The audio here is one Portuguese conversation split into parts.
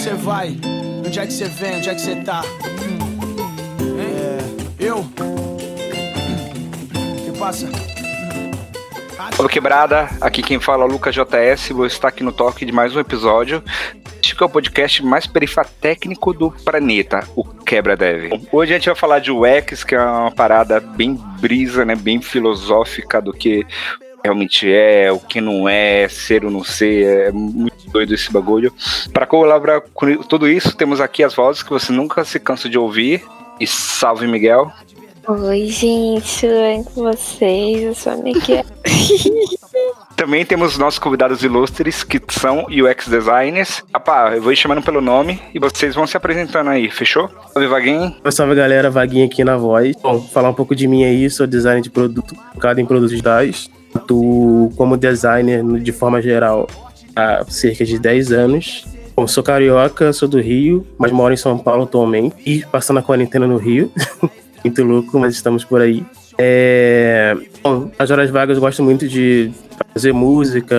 você vai? Onde é que você vem? Onde é que você tá? É, eu? que passa? Salve quebrada, aqui quem fala é o Lucas JS, vou estar aqui no toque de mais um episódio. Este que é o podcast mais perifatécnico do planeta, o Quebra Dev. Hoje a gente vai falar de UX, que é uma parada bem brisa, né, bem filosófica do que realmente é, o que não é, ser ou não ser, é doido esse bagulho. Para colaborar com tudo isso, temos aqui as vozes que você nunca se cansa de ouvir. E salve, Miguel. Oi, gente, tudo bem com vocês? Eu sou a Miguel. Também temos nossos convidados ilustres, que são UX designers. Apá, eu vou ir chamando pelo nome e vocês vão se apresentando aí, fechou? Salve, Vaguinho. Salve, galera. Vaguinho aqui na voz. Bom, falar um pouco de mim aí, sou designer de produto, focado em produtos digitais. Atuo como designer de forma geral há cerca de 10 anos. Bom, sou carioca, sou do Rio, mas moro em São Paulo atualmente e passando a quarentena no Rio. Muito louco, mas estamos por aí. É... Bom, as horas vagas eu gosto muito de fazer música,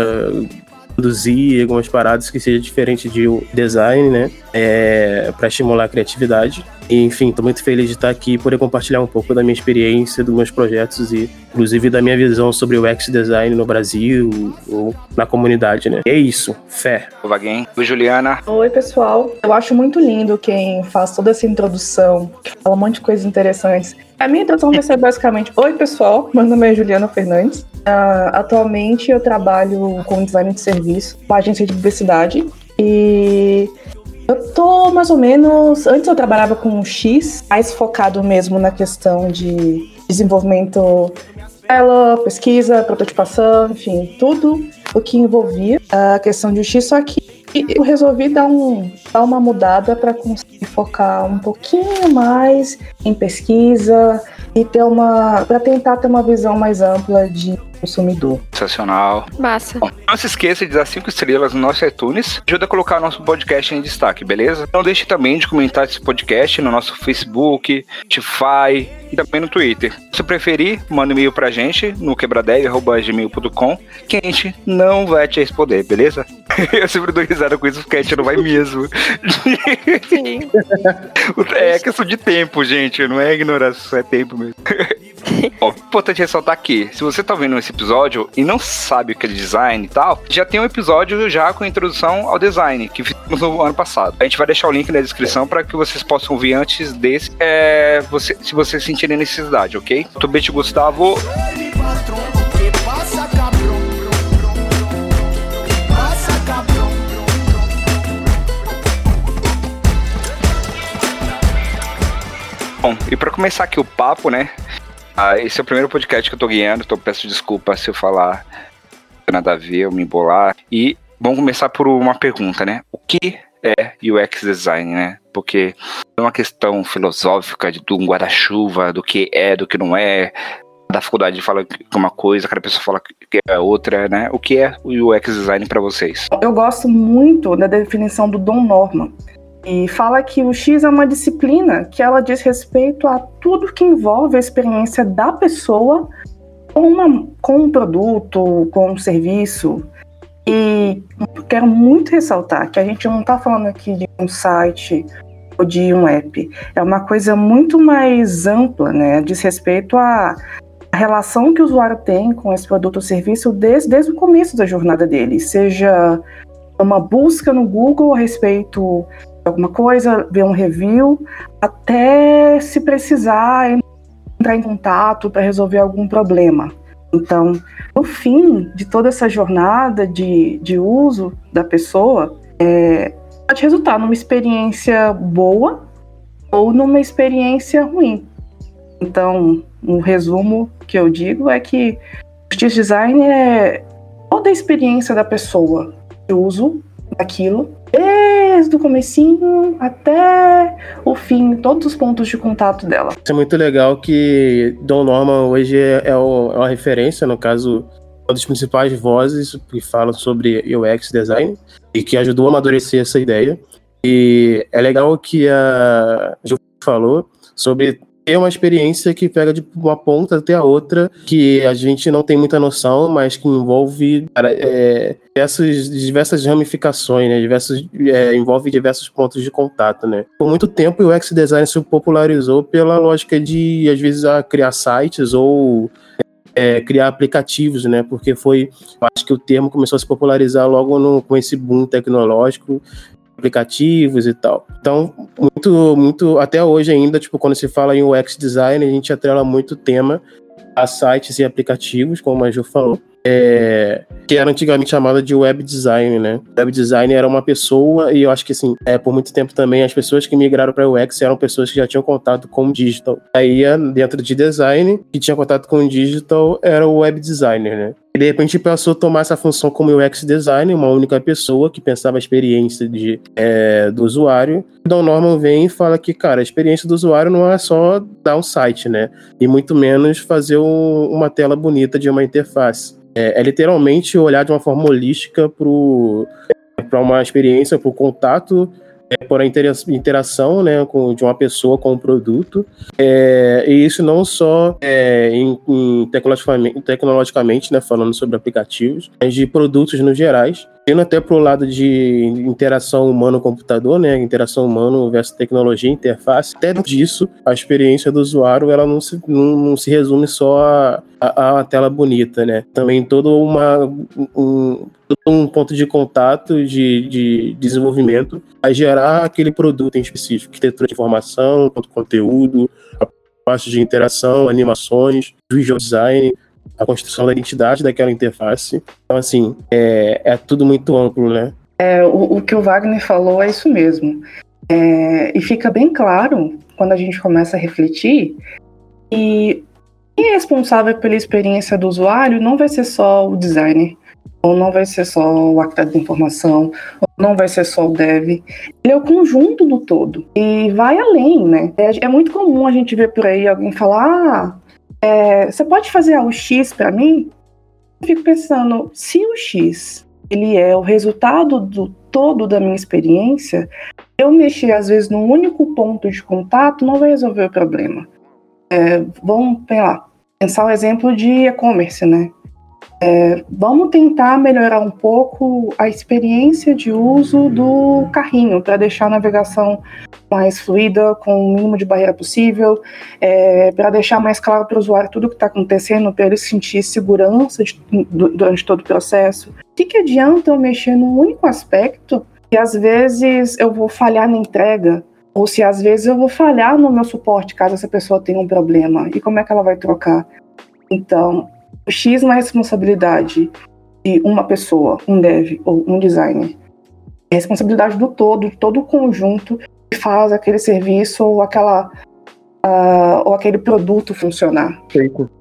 produzir algumas paradas que seja diferente de design, né? É, para estimular a criatividade. E, enfim, estou muito feliz de estar aqui e poder compartilhar um pouco da minha experiência, dos meus projetos e, inclusive, da minha visão sobre o UX design no Brasil ou na comunidade, né? É isso. Fé. O Vaguinho. Oi, Juliana. Oi, pessoal. Eu acho muito lindo quem faz toda essa introdução, que fala um monte de coisas interessantes. A minha introdução vai ser basicamente: Oi, pessoal. Meu nome é Juliana Fernandes. Uh, atualmente eu trabalho com design de serviço, com agência de publicidade. E eu tô mais ou menos. Antes eu trabalhava com o X, mais focado mesmo na questão de desenvolvimento ela, pesquisa, prototipação, enfim, tudo o que envolvia a questão de UX, só que eu resolvi dar, um, dar uma mudada para conseguir focar um pouquinho mais em pesquisa e ter uma para tentar ter uma visão mais ampla de consumidor. Sensacional. Massa. Bom, não se esqueça de dar cinco estrelas no nosso iTunes. Ajuda a colocar nosso podcast em destaque, beleza? Não deixe também de comentar esse podcast no nosso Facebook, Spotify e também no Twitter. Se preferir, manda um e-mail pra gente no quebradev.gmail.com que a gente não vai te responder, beleza? Eu sempre dou risada com isso porque a gente não vai mesmo. Sim. é questão de tempo, gente. Não é ignorância, é tempo mesmo. Ó, importante ressaltar aqui, se você tá vendo esse episódio e não sabe o que é design e tal, já tem um episódio já com introdução ao design, que fizemos no ano passado. A gente vai deixar o link na descrição para que vocês possam ouvir antes desse, é, você, se vocês sentirem necessidade, ok? Tubete Gustavo. Bom, e para começar aqui o papo, né? Ah, esse é o primeiro podcast que eu tô ganhando, então peço desculpa se eu falar nada a ver, eu me embolar. E vamos começar por uma pergunta, né? O que é UX design, né? Porque é uma questão filosófica de, um guarda-chuva, do que é, do que não é. Da faculdade fala que é uma coisa, cada pessoa fala que é outra, né? O que é o UX design para vocês? Eu gosto muito da definição do Don Norman, e fala que o X é uma disciplina que ela diz respeito a tudo que envolve a experiência da pessoa com, uma, com um produto, com um serviço. E quero muito ressaltar que a gente não está falando aqui de um site ou de um app. É uma coisa muito mais ampla, né? Diz respeito à relação que o usuário tem com esse produto ou serviço desde, desde o começo da jornada dele, seja uma busca no Google a respeito alguma coisa, ver um review, até se precisar entrar em contato para resolver algum problema. Então, no fim de toda essa jornada de, de uso da pessoa, é, pode resultar numa experiência boa ou numa experiência ruim. Então, um resumo que eu digo é que o justice design é toda a experiência da pessoa de uso daquilo desde o comecinho até o fim, todos os pontos de contato dela. Isso é muito legal que Don Norman hoje é, é, o, é uma referência, no caso, uma das principais vozes que falam sobre UX design e que ajudou a amadurecer essa ideia. E é legal que a Ju falou sobre é uma experiência que pega de uma ponta até a outra, que a gente não tem muita noção, mas que envolve é, diversas, ramificações, né? Diversos, é, envolve diversos pontos de contato, né? Por muito tempo o UX design se popularizou pela lógica de, às vezes, criar sites ou é, criar aplicativos, né? Porque foi, acho que o termo começou a se popularizar logo no, com esse boom tecnológico, aplicativos e tal. Então, muito, muito, até hoje ainda, tipo, quando se fala em UX design, a gente atrela muito tema a sites e aplicativos, como a Ju falou é, que era antigamente chamada de web design, né? Web design era uma pessoa, e eu acho que assim, é, por muito tempo também, as pessoas que migraram para UX eram pessoas que já tinham contato com o digital. Aí, dentro de design, que tinha contato com digital era o web designer, né? De repente passou a tomar essa função como UX design, uma única pessoa que pensava a experiência de, é, do usuário. Don Norman vem e fala que, cara, a experiência do usuário não é só dar um site, né? E muito menos fazer um, uma tela bonita de uma interface. É, é literalmente olhar de uma forma holística para uma experiência, para o contato, é, por a interação né, com, de uma pessoa com o um produto. É, e isso não só é, em, em tecnologicamente, tecnologicamente né, falando sobre aplicativos, mas de produtos no gerais indo até para o lado de interação humano-computador, né? Interação humano versus tecnologia, interface. Até disso, a experiência do usuário ela não se, não, não se resume só a, a, a, tela bonita, né? Também todo uma, um, um ponto de contato de, de desenvolvimento a gerar aquele produto em específico, arquitetura de informação, conteúdo, a parte de interação, animações, visual design, a construção da identidade daquela interface. Então, assim, é, é tudo muito amplo, né? É, o, o que o Wagner falou é isso mesmo. É, e fica bem claro, quando a gente começa a refletir, que quem é responsável pela experiência do usuário não vai ser só o designer, ou não vai ser só o arquiteto de informação, ou não vai ser só o dev. Ele é o conjunto do todo. E vai além, né? É, é muito comum a gente ver por aí alguém falar: ah, é, você pode fazer o X para mim? Eu fico pensando, se o X ele é o resultado do todo da minha experiência, eu mexer às vezes num único ponto de contato não vai resolver o problema. É, vamos lá, pensar o exemplo de e-commerce, né? É, vamos tentar melhorar um pouco a experiência de uso do carrinho para deixar a navegação mais fluida, com o mínimo de barreira possível, é, para deixar mais claro para o usuário tudo o que está acontecendo, para ele sentir segurança de, durante todo o processo. O que, que adianta eu mexer num único aspecto e às vezes eu vou falhar na entrega, ou se às vezes eu vou falhar no meu suporte caso essa pessoa tenha um problema, e como é que ela vai trocar? Então, X não é responsabilidade de uma pessoa, um dev ou um designer. É responsabilidade do todo, de todo o conjunto que faz aquele serviço ou aquela Uh, ou aquele produto funcionar.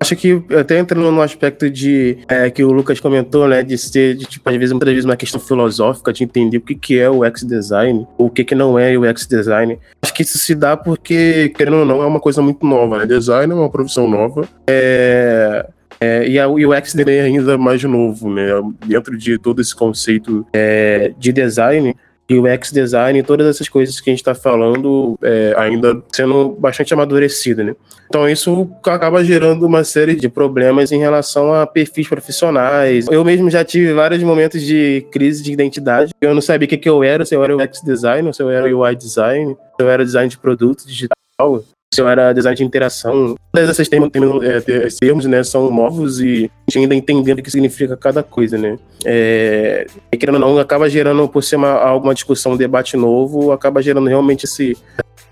Acho que até entrando no aspecto de é, que o Lucas comentou, né, de ser, de, tipo, às vezes, muitas vezes uma questão filosófica de entender o que, que é o UX design, ou o que, que não é o UX design. Acho que isso se dá porque, querendo ou não, é uma coisa muito nova, né? Design é uma profissão nova. É, é, e a UX dele é ainda mais novo, né? Dentro de todo esse conceito é, de design, e o UX design, todas essas coisas que a gente está falando, é, ainda sendo bastante amadurecido, né? Então isso acaba gerando uma série de problemas em relação a perfis profissionais. Eu mesmo já tive vários momentos de crise de identidade. Eu não sabia o que, que eu era, se eu era UX design, se eu era UI design, se eu era design de produto digital se eu era design de interação. Todos esses termos, é, termos né, são novos e a gente ainda entendendo o que significa cada coisa, né? É, e querendo ou não, acaba gerando, por ser uma, alguma discussão, um debate novo, acaba gerando realmente esse,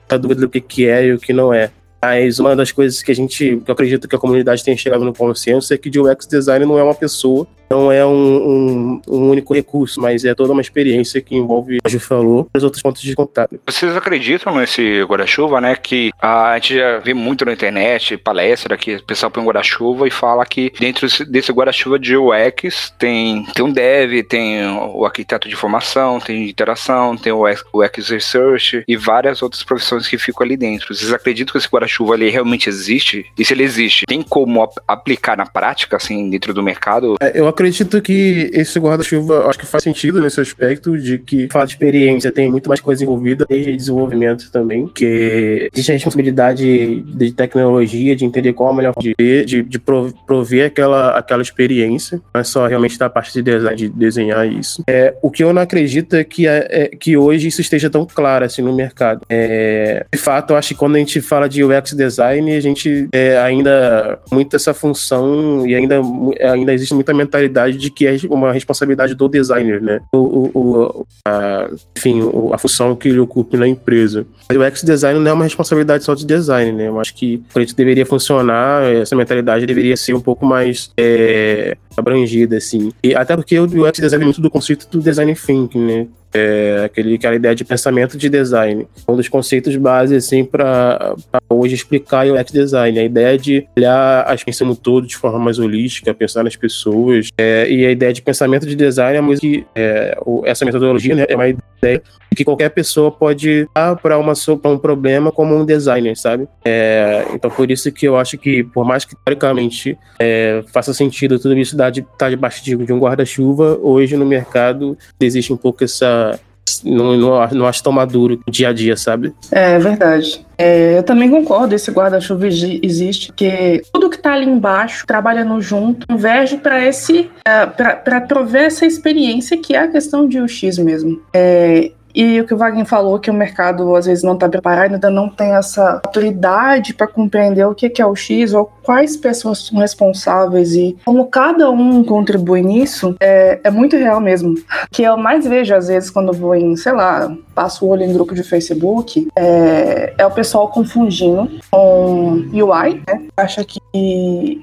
a dúvida do que, que é e o que não é. Mas uma das coisas que a gente, que eu acredito que a comunidade tem chegado no consenso é que o UX design não é uma pessoa, não é um, um, um, único recurso, mas é toda uma experiência que envolve, como a Ju falou, os outros pontos de contato. Vocês acreditam nesse guarda-chuva, né? Que a gente já vê muito na internet, palestra, que o pessoal põe um guarda-chuva e fala que dentro desse guarda-chuva de UX tem, tem um dev, tem o arquiteto de informação, tem interação, tem o UX Research e várias outras profissões que ficam ali dentro. Vocês acreditam que esse guarda-chuva ali realmente existe? E se ele existe, tem como aplicar na prática, assim, dentro do mercado? É, eu acredito que esse guarda-chuva, acho que faz sentido nesse aspecto de que fala de experiência, tem muito mais coisa envolvida, desde desenvolvimento também, que existe a responsabilidade de tecnologia, de entender qual a melhor de, de, de prover aquela, aquela experiência, não é só realmente da parte de design, de desenhar isso. É, o que eu não acredito é que, é, é que hoje isso esteja tão claro assim no mercado. É, de fato, eu acho que quando a gente fala de UX design, a gente é, ainda muito essa função e ainda, ainda existe muita mentalidade de que é uma responsabilidade do designer, né? O, o, a, enfim, a função que ele ocupe na empresa. O UX design não é uma responsabilidade só de design, né? Eu acho que o isso deveria funcionar, essa mentalidade deveria ser um pouco mais é, abrangida, assim. E até porque o UX design é muito do conceito do design thinking, né? É aquele, aquela ideia de pensamento de design. Um dos conceitos base, assim, para hoje explicar o UX design. A ideia de olhar as pensando todo de forma mais holística, pensar nas pessoas. É, e a ideia de pensamento de design é uma coisa que é, essa metodologia né, é uma ideia que qualquer pessoa pode dar para um problema como um designer, sabe? É, então, por isso que eu acho que, por mais que teoricamente é, faça sentido tudo isso estar tá debaixo de um guarda-chuva, hoje no mercado existe um pouco essa não, não, não acho tão maduro dia a dia, sabe? É verdade. É, eu também concordo, esse guarda-chuva existe, porque tudo que tá ali embaixo, trabalhando junto, converge para esse, é, para prover essa experiência que é a questão de UX mesmo. É, e o que o Wagner falou, que o mercado às vezes não está preparado, ainda não tem essa autoridade para compreender o que é o X ou quais pessoas são responsáveis e como cada um contribui nisso, é, é muito real mesmo. O que eu mais vejo às vezes quando vou em, sei lá, passo o olho em grupo de Facebook, é, é o pessoal confundindo com UI, né? Acha que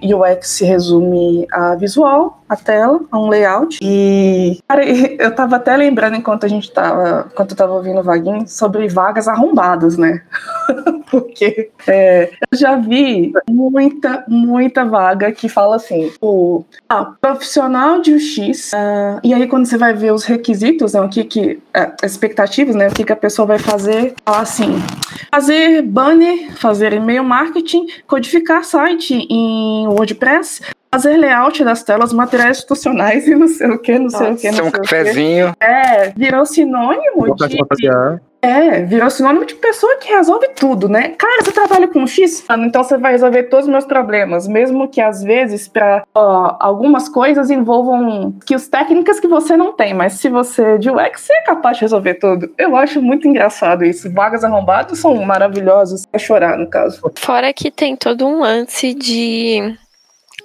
UX se resume a visual, a tela, a um layout. E, cara, eu tava até lembrando enquanto a gente tava, enquanto eu tava ouvindo o Vaguinho, sobre vagas arrombadas, né? Porque é, eu já vi muita, muita vaga que fala assim, o ah, profissional de UX, uh, e aí quando você vai ver os requisitos, né, o que que, uh, expectativas, né, o que que a pessoa vai fazer, fala assim, fazer banner, fazer e-mail marketing, codificar site em WordPress, fazer layout das telas, materiais institucionais e não sei o que, não sei o que. Não um cafezinho. É, virou sinônimo de. É, virou sinônimo de pessoa que resolve tudo, né? Cara, você trabalha com X? Então você vai resolver todos os meus problemas, mesmo que às vezes para algumas coisas envolvam skills técnicas que você não tem, mas se você é de UX, você é capaz de resolver tudo. Eu acho muito engraçado isso. Vagas arrombadas são maravilhosas, é chorar no caso. Fora que tem todo um lance de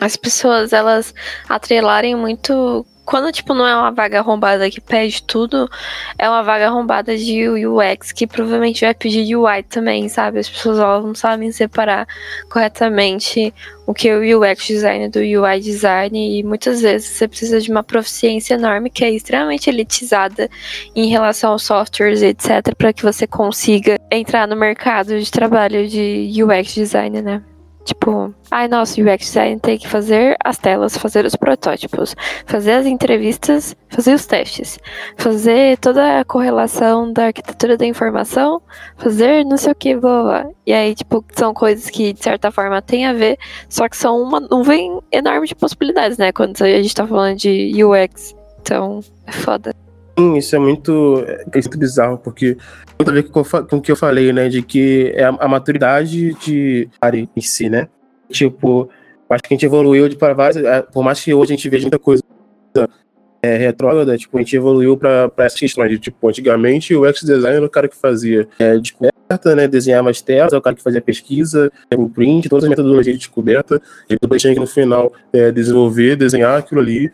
as pessoas elas atrelarem muito quando, tipo, não é uma vaga arrombada que pede tudo, é uma vaga arrombada de UX que provavelmente vai pedir UI também, sabe? As pessoas não sabem separar corretamente o que é o UX design do UI design e muitas vezes você precisa de uma proficiência enorme que é extremamente elitizada em relação aos softwares, etc, para que você consiga entrar no mercado de trabalho de UX design, né? Tipo, ai, nossa, UX design tem que fazer as telas, fazer os protótipos, fazer as entrevistas, fazer os testes, fazer toda a correlação da arquitetura da informação, fazer não sei o que, blá, blá. E aí, tipo, são coisas que, de certa forma, tem a ver, só que são uma nuvem enorme de possibilidades, né? Quando a gente tá falando de UX. Então, é foda. Sim, isso é muito, é muito bizarro, porque muito a ver com, o que eu falei, né? De que é a, a maturidade de área em si, né? Tipo, acho que a gente evoluiu de para várias. É, por mais que hoje a gente veja muita coisa é, retrógrada, tipo, a gente evoluiu para essas questões. De, tipo, antigamente o ex-designer era o cara que fazia é, descoberta, né? Desenhava as telas, é o cara que fazia pesquisa, o print, todas as metodologias de descoberta. E depois tinha que no final é, desenvolver, desenhar aquilo ali.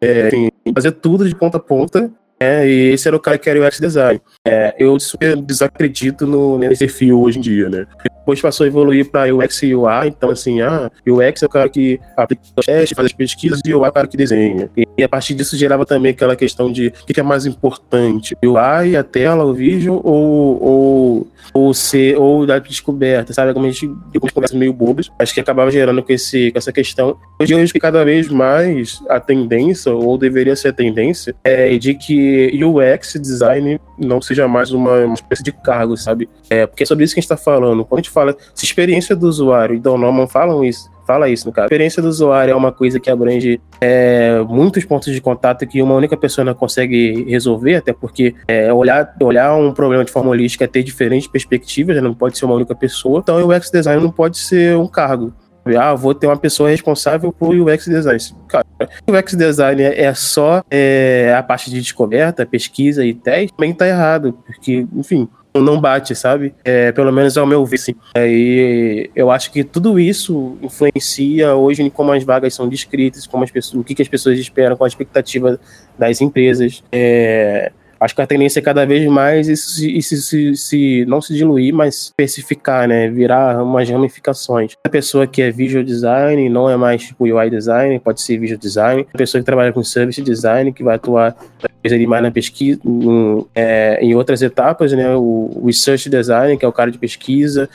É, enfim, fazer tudo de ponta a ponta é, e esse era o cara que era o UX design. É, eu super desacredito no, nesse perfil hoje em dia, né? Depois passou a evoluir para UX e UI, então assim, ah, UX é o cara que aplica os testes, faz as pesquisas e UI é o cara que desenha. E a partir disso gerava também aquela questão de o que é mais importante, UI, a tela, o vídeo ou, ou, ou ser, ou da descoberta, sabe? Como a gente algumas conversas meio bobas, acho que acabava gerando com, esse, com essa questão. Hoje eu acho que cada vez mais a tendência, ou deveria ser a tendência, é de que UX design não seja mais uma, uma espécie de cargo, sabe? É, porque é sobre isso que a gente está falando. Quando a gente fala, se experiência do usuário e Don Norman falam isso, fala isso, no caso. A experiência do usuário é uma coisa que abrange é, muitos pontos de contato que uma única pessoa não consegue resolver, até porque é, olhar, olhar um problema de forma holística é ter diferentes perspectivas, né? não pode ser uma única pessoa. Então, o UX design não pode ser um cargo. Ah, vou ter uma pessoa responsável por UX design. Cara, o UX design é só é, a parte de descoberta, pesquisa e teste, também tá errado, porque, enfim, não bate, sabe? É, pelo menos ao meu ver, sim. E eu acho que tudo isso influencia hoje em como as vagas são descritas, como as pessoas, o que, que as pessoas esperam, com a expectativa das empresas. É, acho que a tendência é cada vez mais isso, isso, se, se, não se diluir, mas especificar, né? Virar umas ramificações. A pessoa que é visual design não é mais tipo UI design, pode ser visual design. A pessoa que trabalha com service design, que vai atuar ali mais na pesquisa, em, é, em outras etapas, né? O research design, que é o cara de pesquisa,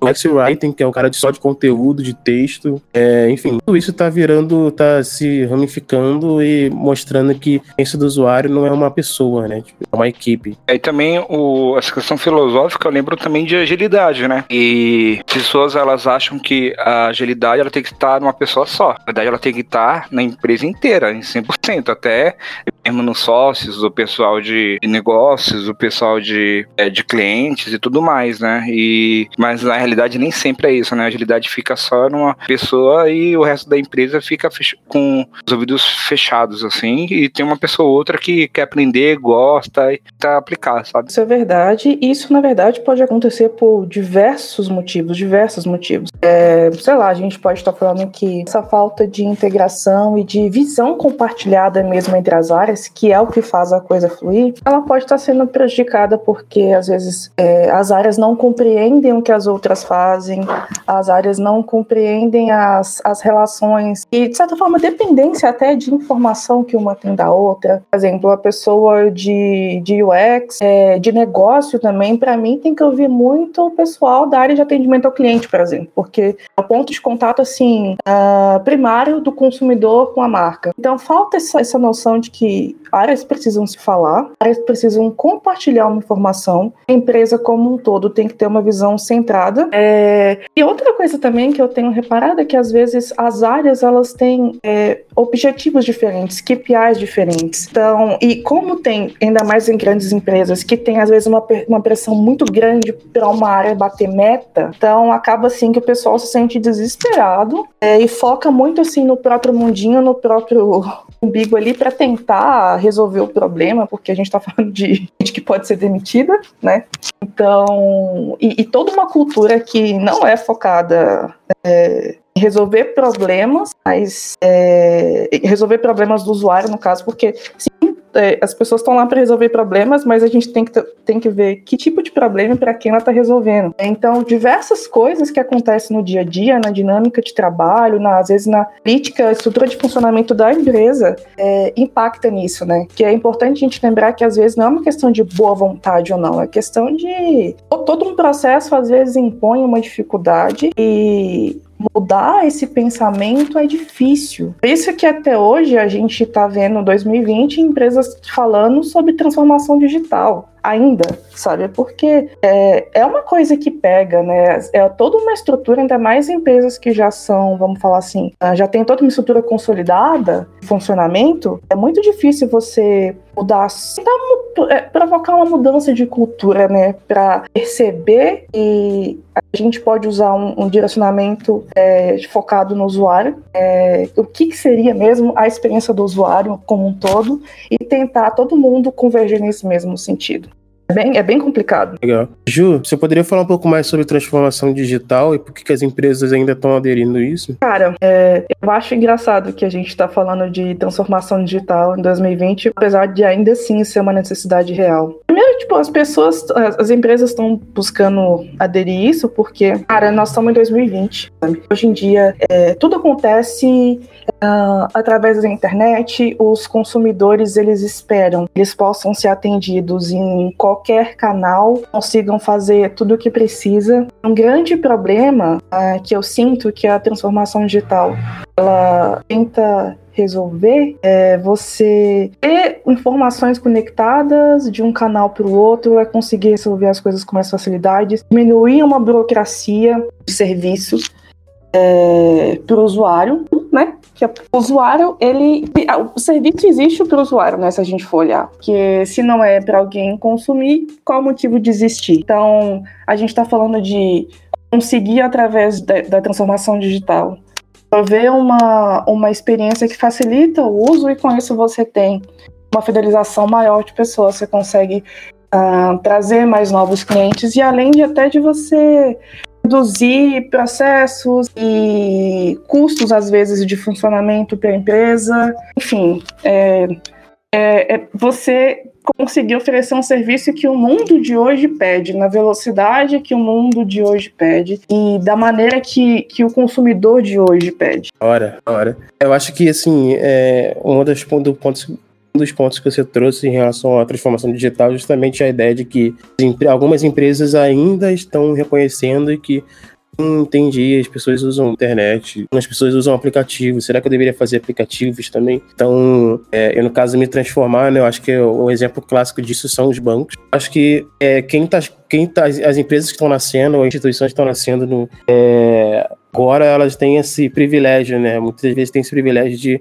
UX Writing, que é um cara de só de conteúdo, de texto. É, enfim, tudo isso tá virando, tá se ramificando e mostrando que isso do usuário não é uma pessoa, né? Tipo, é uma equipe. E também o, essa questão filosófica, eu lembro também de agilidade, né? E pessoas, elas acham que a agilidade ela tem que estar numa pessoa só. Na verdade, ela tem que estar na empresa inteira, em 100%. Até mesmo nos sócios, o pessoal de negócios, o pessoal de, é, de clientes e tudo mais, né? E, mas na realidade nem sempre é isso, né? A agilidade fica só numa pessoa e o resto da empresa fica com os ouvidos fechados, assim, e tem uma pessoa ou outra que quer aprender, gosta e tá aplicar, sabe? Isso é verdade. Isso, na verdade, pode acontecer por diversos motivos, diversos motivos. É, sei lá, a gente pode estar falando que essa falta de integração e de visão compartilhada mesmo entre as áreas, que é o que faz a coisa fluir, ela pode estar sendo prejudicada porque, às vezes, é, as áreas não compreendem o que as outras áreas fazem, as áreas não compreendem as, as relações e, de certa forma, dependência até de informação que uma tem da outra. Por exemplo, a pessoa de, de UX, é, de negócio também, para mim, tem que ouvir muito o pessoal da área de atendimento ao cliente, por exemplo, porque é o ponto de contato, assim, uh, primário do consumidor com a marca. Então, falta essa, essa noção de que áreas precisam se falar, áreas precisam compartilhar uma informação, a empresa como um todo tem que ter uma visão centrada. É... E outra coisa também que eu tenho reparado é que às vezes as áreas elas têm é, objetivos diferentes, KPIs diferentes. Então, e como tem ainda mais em grandes empresas que tem às vezes uma, uma pressão muito grande para uma área bater meta, então acaba assim que o pessoal se sente desesperado é, e foca muito assim no próprio mundinho, no próprio umbigo ali para tentar resolver o problema, porque a gente está falando de gente que pode ser demitida, né? Então, e, e toda uma cultura que não é focada é, em resolver problemas, mas é, resolver problemas do usuário, no caso, porque sim, é, as pessoas estão lá para resolver problemas, mas a gente tem que, tem que ver que tipo de problema para quem ela está resolvendo. Então, diversas coisas que acontecem no dia a dia, na dinâmica de trabalho, na, às vezes na política, estrutura de funcionamento da empresa, é, impacta nisso, né? Que é importante a gente lembrar que às vezes não é uma questão de boa vontade ou não, é questão de todo um processo às vezes impõe uma dificuldade e mudar esse pensamento é difícil. Por isso que até hoje a gente está vendo 2020 empresas falando sobre transformação digital ainda, sabe? Porque é, é uma coisa que pega, né? É toda uma estrutura, ainda mais empresas que já são, vamos falar assim, ah, já tem toda uma estrutura consolidada, funcionamento, é muito difícil você mudar, é, provocar uma mudança de cultura, né? Para perceber e a gente pode usar um, um direcionamento é, focado no usuário, é, o que, que, seria mesmo a experiência do usuário como um todo, e tentar todo mundo converger nesse mesmo sentido. É bem, é bem complicado. Legal. Ju, você poderia falar um pouco mais sobre transformação digital e por que, que as empresas ainda estão aderindo a isso? Cara, é, eu acho engraçado que a gente está falando de transformação digital em 2020, apesar de ainda assim ser uma necessidade real. Primeiro, tipo, as pessoas, as empresas estão buscando aderir isso porque, cara, nós estamos em 2020. Sabe? Hoje em dia, é, tudo acontece Uh, através da internet, os consumidores eles esperam que eles possam ser atendidos em qualquer canal, consigam fazer tudo o que precisa. Um grande problema uh, que eu sinto que a transformação digital ela tenta resolver é você ter informações conectadas de um canal para o outro, é conseguir resolver as coisas com mais facilidade, diminuir uma burocracia de serviços é, para o usuário, né? Que o usuário, ele. O serviço existe para o usuário, né? Se a gente for olhar. Porque se não é para alguém consumir, qual o motivo de existir? Então, a gente está falando de conseguir, através da, da transformação digital, prover uma, uma experiência que facilita o uso e com isso você tem uma fidelização maior de pessoas, você consegue uh, trazer mais novos clientes e além de até de você reduzir processos e custos às vezes de funcionamento para a empresa, enfim, é, é, é você conseguir oferecer um serviço que o mundo de hoje pede, na velocidade que o mundo de hoje pede e da maneira que, que o consumidor de hoje pede. Ora, ora. Eu acho que, assim, é, um dos pontos um dos pontos que você trouxe em relação à transformação digital, justamente a ideia de que algumas empresas ainda estão reconhecendo que entendi, as pessoas usam internet, as pessoas usam aplicativos, será que eu deveria fazer aplicativos também? Então, é, eu no caso me transformar, né, eu acho que o exemplo clássico disso são os bancos. Acho que é, quem tá, quem tá, as empresas que estão nascendo, as instituições que estão nascendo no, é, agora elas têm esse privilégio, né, muitas vezes têm esse privilégio de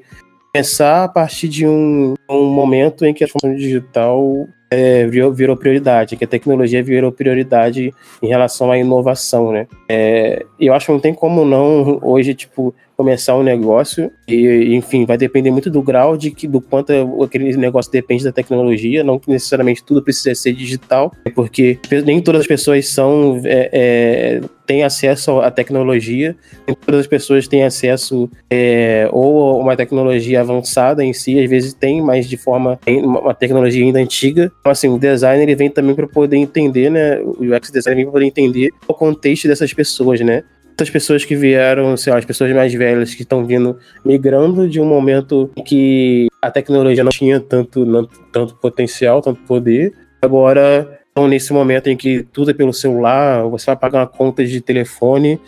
começar a partir de um, um momento em que a transformação digital é, virou, virou, prioridade, que a tecnologia virou prioridade em relação à inovação, né? É, eu acho que não tem como não hoje, tipo, começar um negócio e, enfim, vai depender muito do grau de que, do quanto aquele negócio depende da tecnologia, não que necessariamente tudo precisa ser digital, porque nem todas as pessoas são é, é, têm acesso à tecnologia, nem todas as pessoas têm acesso é, ou uma tecnologia avançada em si, às vezes tem, mas de forma uma tecnologia ainda antiga. Então, assim, o designer ele vem também para poder entender, né? O UX designer vem para poder entender o contexto dessas pessoas, né? Muitas pessoas que vieram, sei lá, as pessoas mais velhas que estão vindo migrando de um momento em que a tecnologia não tinha tanto, não, tanto potencial, tanto poder. Agora estão nesse momento em que tudo é pelo celular, você vai pagar uma conta de telefone,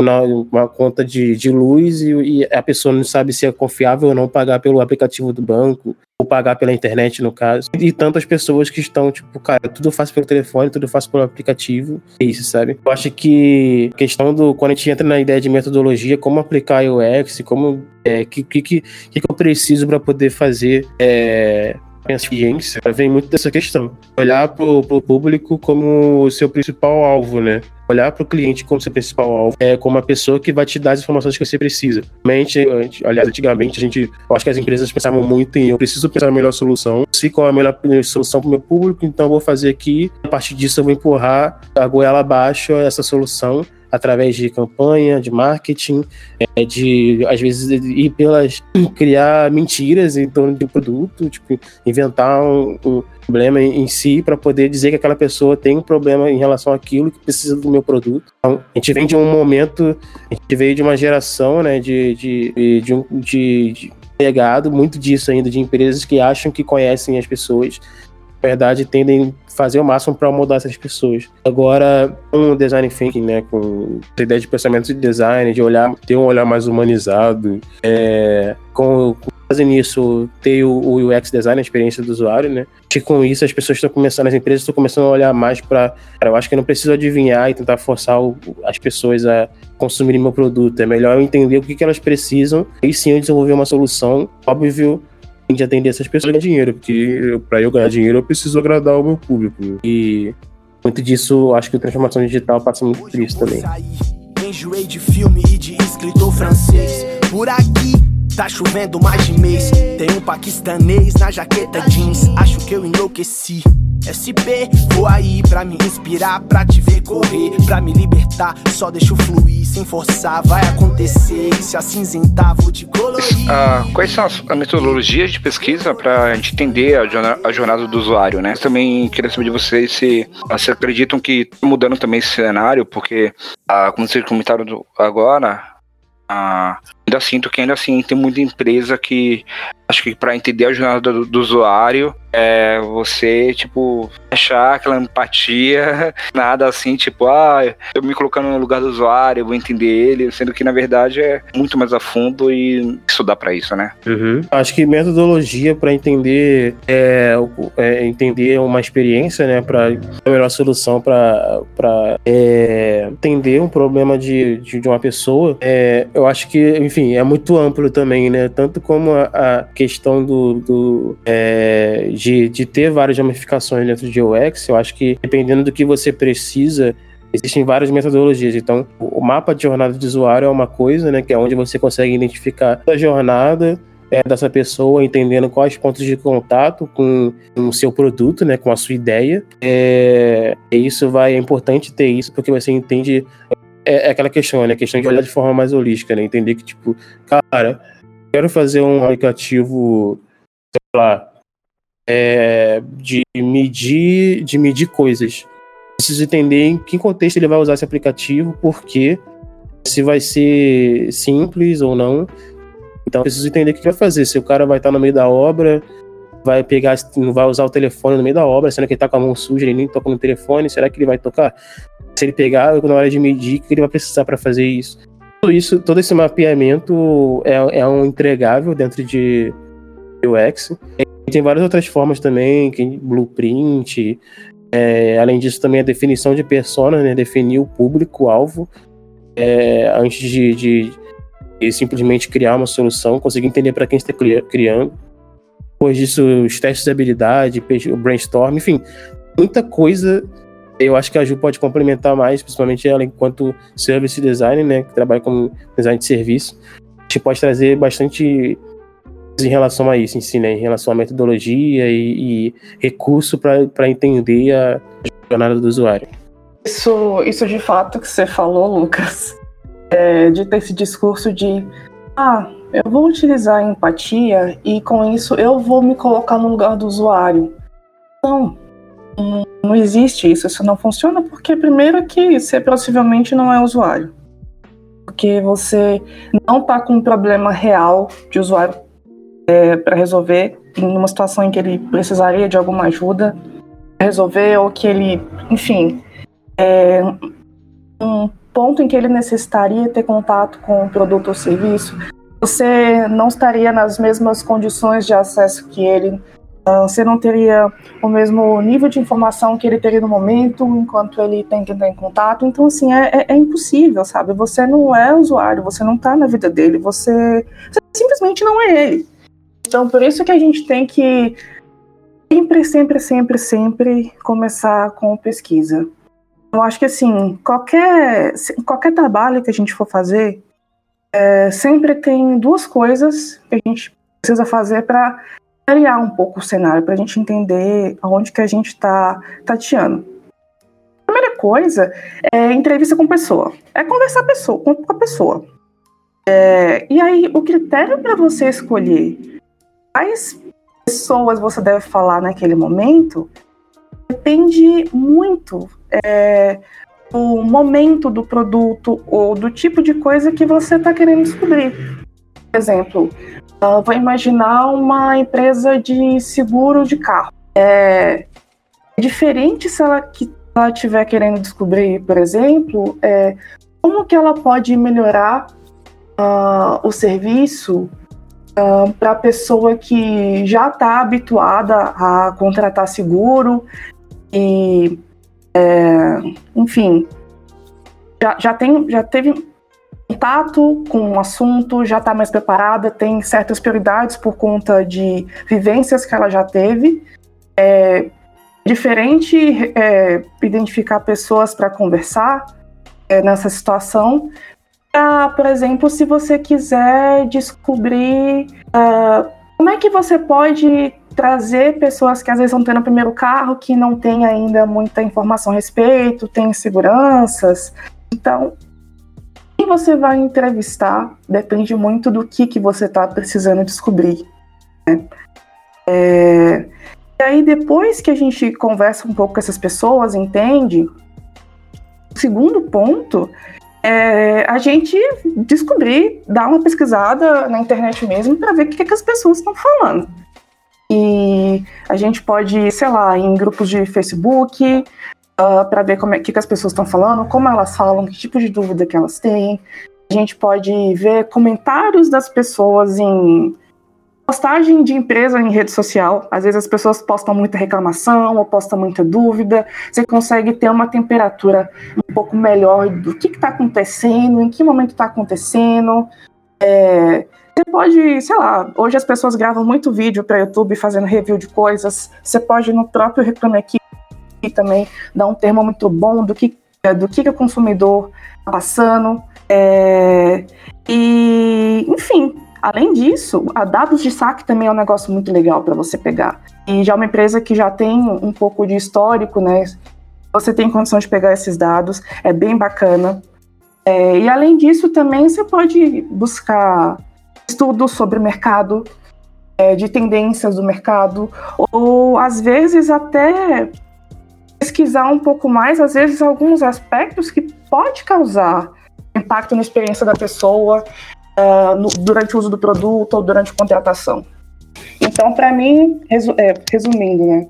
uma conta de, de luz e, e, a pessoa não sabe se é confiável ou não pagar pelo aplicativo do banco ou pagar pela internet, no caso. E tantas pessoas que estão, tipo, cara, tudo eu faço pelo telefone, tudo eu faço pelo aplicativo. É isso, sabe? Eu acho que a questão do. Quando a gente entra na ideia de metodologia, como aplicar UX, como. É, que, que, que, que eu preciso para poder fazer é, minha ciência vem muito dessa questão. Olhar pro, pro público como seu principal alvo, né? Olhar para o cliente como seu principal alvo, é como uma pessoa que vai te dar as informações que você precisa. Mente, aliás, antigamente a gente, acho que as empresas pensavam muito em eu preciso pensar na melhor solução, sei qual é a melhor solução para o meu público, então eu vou fazer aqui, a partir disso eu vou empurrar a goela abaixo essa solução através de campanha, de marketing, é, de às vezes ir pelas criar mentiras em torno de um produto, tipo inventar um, um problema em, em si para poder dizer que aquela pessoa tem um problema em relação àquilo que precisa do meu produto. Então, a gente vem de um momento, a gente veio de uma geração, né, de, de, de, um, de, de legado muito disso ainda de empresas que acham que conhecem as pessoas verdade, tendem a fazer o máximo para mudar essas pessoas. Agora, um design thinking, né, com a ideia de pensamento de design, de olhar, ter um olhar mais humanizado, é, com, base nisso, ter o, o UX design, a experiência do usuário, né? E com isso as pessoas estão começando, as empresas estão começando a olhar mais para, eu acho que eu não preciso adivinhar e tentar forçar o, as pessoas a consumirem meu produto. É melhor eu entender o que, que elas precisam e sim eu desenvolver uma solução, óbvio, de atender essas pessoas ganhar dinheiro, porque para eu ganhar dinheiro eu preciso agradar o meu público. E muito disso, acho que a transformação digital passa muito por isso também. Enjoei de filme e de escritor francês. Por aqui tá chovendo mais de mês. Tem um paquistanês na jaqueta jeans. Acho que eu enlouqueci. SP, vou aí pra me inspirar, pra te ver correr, pra me libertar. Só deixa fluir, sem forçar, vai acontecer. Se acinzentar, vou te colorir. Ah, quais são as, metodologias de pesquisa pra gente entender a, jornada, a jornada do usuário, né? Também queria saber de vocês se vocês acreditam que tá mudando também esse cenário, porque, ah, como vocês comentaram agora, ah, ainda sinto que ainda assim tem muita empresa que acho que para entender a jornada do, do usuário é você, tipo, achar aquela empatia, nada assim, tipo, ah, eu me colocando no lugar do usuário, eu vou entender ele, sendo que na verdade é muito mais a fundo e estudar para isso, né? Uhum. Acho que metodologia para entender é, é, entender uma experiência, né, para a melhor solução para é, entender um problema de, de, de uma pessoa, é, eu acho que, enfim, é muito amplo também, né? Tanto como a, a questão do, do é, de, de ter várias ramificações dentro de UX, eu acho que dependendo do que você precisa, existem várias metodologias. Então, o mapa de jornada de usuário é uma coisa, né, que é onde você consegue identificar a jornada é, dessa pessoa, entendendo quais pontos de contato com, o seu produto, né, com a sua ideia. É, isso vai é importante ter isso porque você entende é, é aquela questão, né, a questão de olhar de forma mais holística, né, entender que tipo, cara, quero fazer um aplicativo, sei lá, é, de medir de medir coisas. Preciso entender em que contexto ele vai usar esse aplicativo, por quê, se vai ser simples ou não. Então preciso entender o que vai fazer. Se o cara vai estar no meio da obra, vai pegar, vai usar o telefone no meio da obra, sendo que ele tá com a mão suja, ele nem toca no telefone, será que ele vai tocar? Se ele pegar na hora de medir, o que ele vai precisar para fazer isso? Tudo isso, todo esse mapeamento é, é um entregável dentro de UX. E tem várias outras formas também, que blueprint. É, além disso, também a definição de persona, né? Definir o público-alvo é, antes de, de, de, simplesmente criar uma solução, conseguir entender para quem está criando. Depois disso, os testes de habilidade, o brainstorm, enfim, muita coisa. Eu acho que a Ju pode complementar mais, principalmente ela enquanto service designer, né, que trabalha como design de serviço. A gente pode trazer bastante em relação a isso em si, né? Em relação à metodologia e, e recurso para entender a jornada do usuário. Isso, isso de fato que você falou, Lucas, é, de ter esse discurso de ah, eu vou utilizar a empatia e com isso eu vou me colocar no lugar do usuário. Não, não existe isso, isso não funciona porque primeiro que você possivelmente não é usuário. Porque você não está com um problema real de usuário é, para resolver em uma situação em que ele precisaria de alguma ajuda resolver ou que ele, enfim, é, um ponto em que ele necessitaria ter contato com o produto ou serviço, você não estaria nas mesmas condições de acesso que ele, ah, você não teria o mesmo nível de informação que ele teria no momento, enquanto ele tem que entrar em contato. Então, assim, é, é, é impossível, sabe? Você não é usuário, você não está na vida dele, você, você simplesmente não é ele. Então, por isso que a gente tem que sempre, sempre, sempre, sempre começar com pesquisa. Eu acho que, assim, qualquer, qualquer trabalho que a gente for fazer, é, sempre tem duas coisas que a gente precisa fazer para criar um pouco o cenário, para a gente entender aonde que a gente está tateando. A primeira coisa é entrevista com pessoa. É conversar pessoa, com a pessoa. É, e aí, o critério para você escolher quais pessoas você deve falar naquele momento depende muito é, do momento do produto ou do tipo de coisa que você está querendo descobrir. Por exemplo, uh, vou imaginar uma empresa de seguro de carro. É, é diferente se ela que ela estiver querendo descobrir, por exemplo, é, como que ela pode melhorar uh, o serviço uh, para a pessoa que já está habituada a contratar seguro e, é, enfim, já, já, tem, já teve contato com o assunto, já está mais preparada, tem certas prioridades por conta de vivências que ela já teve. É diferente é, identificar pessoas para conversar é, nessa situação ah, por exemplo, se você quiser descobrir uh, como é que você pode trazer pessoas que às vezes estão tendo o primeiro carro, que não tem ainda muita informação a respeito, tem seguranças. Então, quem você vai entrevistar depende muito do que, que você está precisando descobrir. Né? É, e aí, depois que a gente conversa um pouco com essas pessoas, entende, o segundo ponto é, a gente descobrir, dar uma pesquisada na internet mesmo para ver o que, que as pessoas estão falando. E a gente pode, sei lá, em grupos de Facebook, uh, ah, para ver como é que, que as pessoas estão falando, como elas falam, que tipo de dúvida que elas têm. A gente pode ver comentários das pessoas em postagem de empresa em rede social. Às vezes as pessoas postam muita reclamação ou postam muita dúvida. Você consegue ter uma temperatura um pouco melhor do que está acontecendo, em que momento está acontecendo. É, você pode, sei lá, hoje as pessoas gravam muito vídeo para YouTube fazendo review de coisas. Você pode no próprio Reclame Aqui também dar um termo muito bom do que, é, do que, que o consumidor está passando. É, e, enfim, além disso, a dados de saque também é um negócio muito legal para você pegar. E já é uma empresa que já tem um pouco de histórico, né? Você tem condição de pegar esses dados, é bem bacana. É, e além disso, também você pode buscar estudos sobre o mercado, é, de tendências do mercado, ou às vezes até pesquisar um pouco mais, às vezes alguns aspectos que pode causar impacto na experiência da pessoa uh, no, durante o uso do produto ou durante a contratação. Então, para mim, resu é, resumindo, né,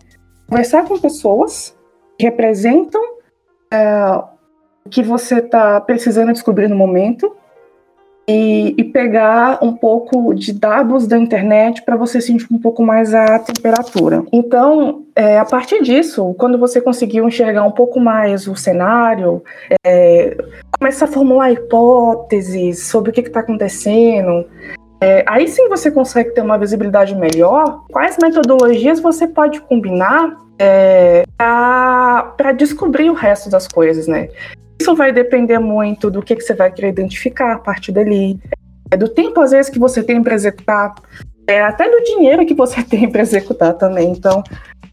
conversar com pessoas que representam uh, o que você está precisando descobrir no momento e, e pegar um pouco de dados da internet para você sentir um pouco mais a temperatura. Então, é, a partir disso, quando você conseguiu enxergar um pouco mais o cenário, é, começar a formular hipóteses sobre o que está acontecendo, é, aí sim você consegue ter uma visibilidade melhor. Quais metodologias você pode combinar é, para descobrir o resto das coisas, né? Isso vai depender muito do que, que você vai querer identificar a partir dali, é do tempo, às vezes, que você tem para executar, é, até do dinheiro que você tem para executar também. Então,